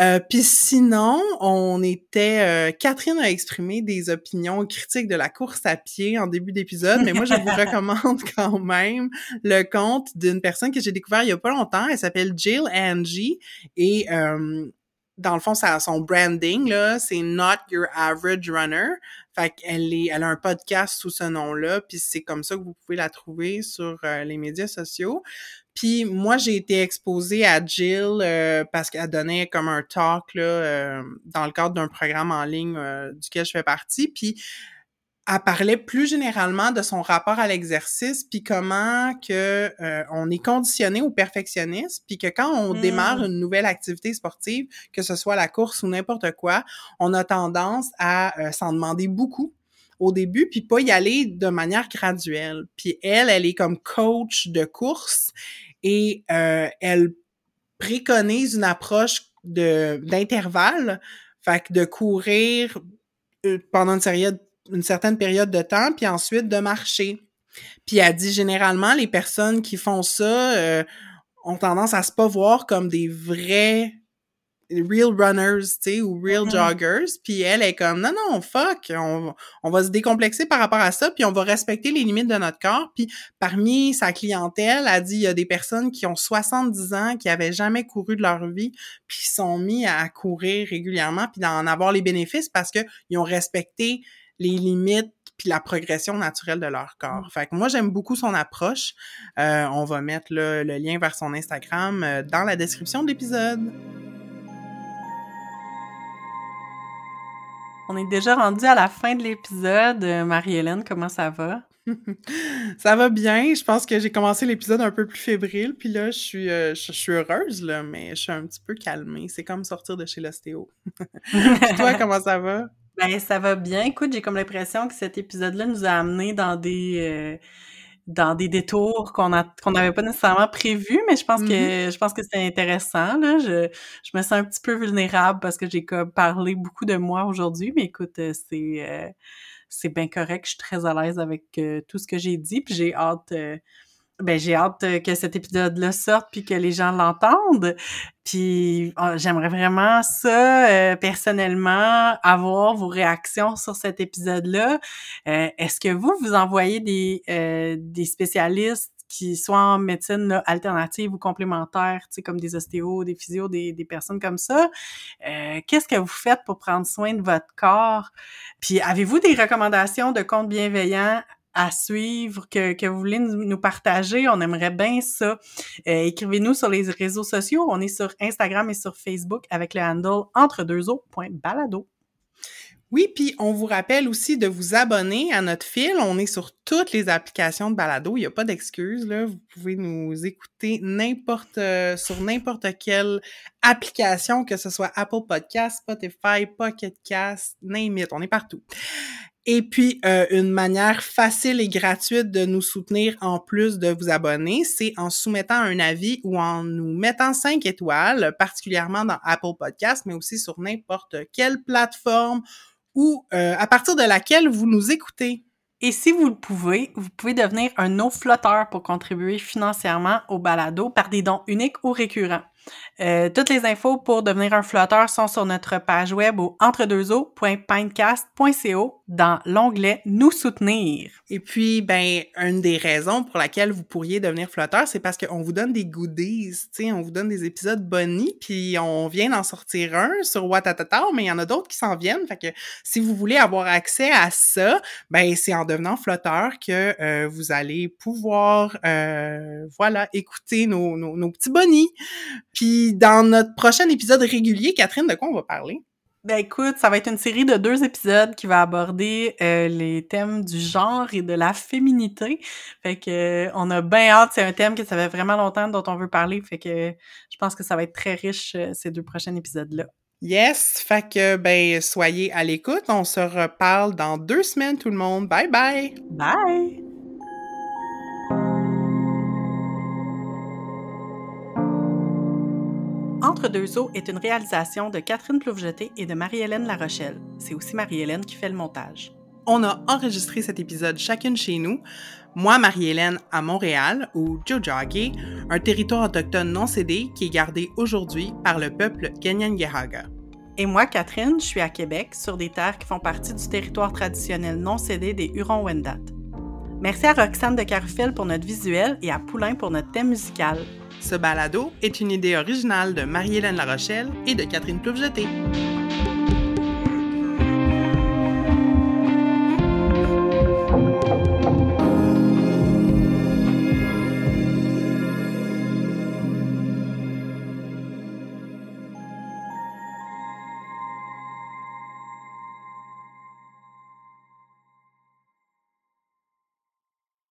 Euh, Puis sinon, on était... Euh, Catherine a exprimé des opinions critiques de la course à pied en début d'épisode, mais moi, je vous recommande quand même le compte d'une personne que j'ai découvert il y a pas longtemps. Elle s'appelle Jill Angie et... Euh, dans le fond, ça, son branding, là, c'est Not Your Average Runner. Fait qu'elle est, elle a un podcast sous ce nom-là, puis c'est comme ça que vous pouvez la trouver sur euh, les médias sociaux. Puis moi, j'ai été exposée à Jill euh, parce qu'elle donnait comme un talk là, euh, dans le cadre d'un programme en ligne duquel je fais partie. Puis elle parlait plus généralement de son rapport à l'exercice, puis comment que euh, on est conditionné au perfectionnisme, puis que quand on démarre Mmh. une nouvelle activité sportive, que ce soit la course ou n'importe quoi, on a tendance à euh, s'en demander beaucoup au début, puis pas y aller de manière graduelle. Puis elle, elle est comme coach de course et euh, elle préconise une approche de d'intervalle, fait que de courir euh, pendant une période une certaine période de temps, puis ensuite de marcher. Puis elle dit généralement, les personnes qui font ça euh, ont tendance à se pas voir comme des vrais real runners, tu sais, ou real Mhm. joggers. Puis elle est comme, non, non, fuck, on, on va se décomplexer par rapport à ça, puis on va respecter les limites de notre corps. Puis parmi sa clientèle, elle dit, il y a des personnes qui ont 70 ans, qui avaient jamais couru de leur vie, puis qui sont mis à courir régulièrement, puis d'en avoir les bénéfices parce que ils ont respecté les limites puis la progression naturelle de leur corps. Fait que moi, j'aime beaucoup son approche. Euh, on va mettre le lien vers son Instagram euh, dans la description de l'épisode. On est déjà rendu à la fin de l'épisode. Euh, Marie-Hélène, comment ça va? ça va bien. Je pense que j'ai commencé l'épisode un peu plus fébrile, puis là, je suis, euh, je, je suis heureuse, là, mais je suis un petit peu calmée. C'est comme sortir de chez l'ostéo. Toi, comment ça va? Ben, ça va bien. Écoute, j'ai comme l'impression que cet épisode-là nous a amenés dans des euh, dans des détours qu'on a qu'on n'avait pas nécessairement prévus, mais je pense que je pense que c'est intéressant. Là. Je, je me sens un petit peu vulnérable parce que j'ai parlé beaucoup de moi aujourd'hui, mais écoute, euh, c'est euh, c'est bien correct. Je suis très à l'aise avec euh, tout ce que j'ai dit, puis j'ai hâte. Ben j'ai hâte euh, que cet épisode-là sorte puis que les gens l'entendent. Puis ah, j'aimerais vraiment ça euh, personnellement avoir vos réactions sur cet épisode-là. Euh, Est-ce que vous vous envoyez des euh, des spécialistes qui soient en médecine là, alternative ou complémentaire, tu sais comme des ostéos, des physios, des, des personnes comme ça? Euh, Qu'est-ce que vous faites pour prendre soin de votre corps? Puis avez-vous des recommandations de comptes bienveillants à suivre, que, que vous voulez nous, nous partager. On aimerait bien ça. Euh, Écrivez-nous sur les réseaux sociaux. On est sur Instagram et sur Facebook avec le handle entre-deux-eaux.balado. Oui, puis on vous rappelle aussi de vous abonner à notre fil. On est sur toutes les applications de balado. Il n'y a pas d'excuses, là. Vous pouvez nous écouter n'importe, euh, sur n'importe quelle application, que ce soit Apple Podcast, Spotify, Pocket Cast, name it. On est partout. Et puis, euh, une manière facile et gratuite de nous soutenir en plus de vous abonner, c'est en soumettant un avis ou en nous mettant cinq étoiles, particulièrement dans Apple Podcast, mais aussi sur n'importe quelle plateforme ou euh, à partir de laquelle vous nous écoutez. Et si vous le pouvez, vous pouvez devenir un eau flotteur pour contribuer financièrement au balado par des dons uniques ou récurrents. Euh, toutes les infos pour devenir un flotteur sont sur notre page web au entredeuxeaux.pinecast.co dans l'onglet Nous soutenir. Et puis, ben, une des raisons pour laquelle vous pourriez devenir flotteur, c'est parce qu'on vous donne des goodies, on vous donne des épisodes bonnies, puis on vient d'en sortir un sur Watatata, mais il y en a d'autres qui s'en viennent. Fait que si vous voulez avoir accès à ça, ben, c'est en devenant flotteur que euh, vous allez pouvoir, euh, voilà, écouter nos, nos, nos petits bonnies. Puis dans notre prochain épisode régulier, Catherine, de quoi on va parler? Ben écoute, ça va être une série de deux épisodes qui va aborder euh, les thèmes du genre et de la féminité. Fait que euh, on a bien hâte, c'est un thème que ça fait vraiment longtemps dont on veut parler. Fait que je pense que ça va être très riche euh, ces deux prochains épisodes-là. Yes, fait que ben soyez à l'écoute. On se reparle dans deux semaines tout le monde. Bye bye. Bye. Entre deux eaux est une réalisation de Catherine Plouvejeté et de Marie-Hélène Larochelle. C'est aussi Marie-Hélène qui fait le montage. On a enregistré cet épisode chacune chez nous. Moi, Marie-Hélène, à Montréal, ou Jojage, un territoire autochtone non cédé qui est gardé aujourd'hui par le peuple Ganyangehaga. Et moi, Catherine, je suis à Québec, sur des terres qui font partie du territoire traditionnel non cédé des Hurons-Wendat. Merci à Roxane de Carufel pour notre visuel et à Poulain pour notre thème musical. Ce balado est une idée originale de Marie-Hélène Larochelle et de Catherine Plouvejeté.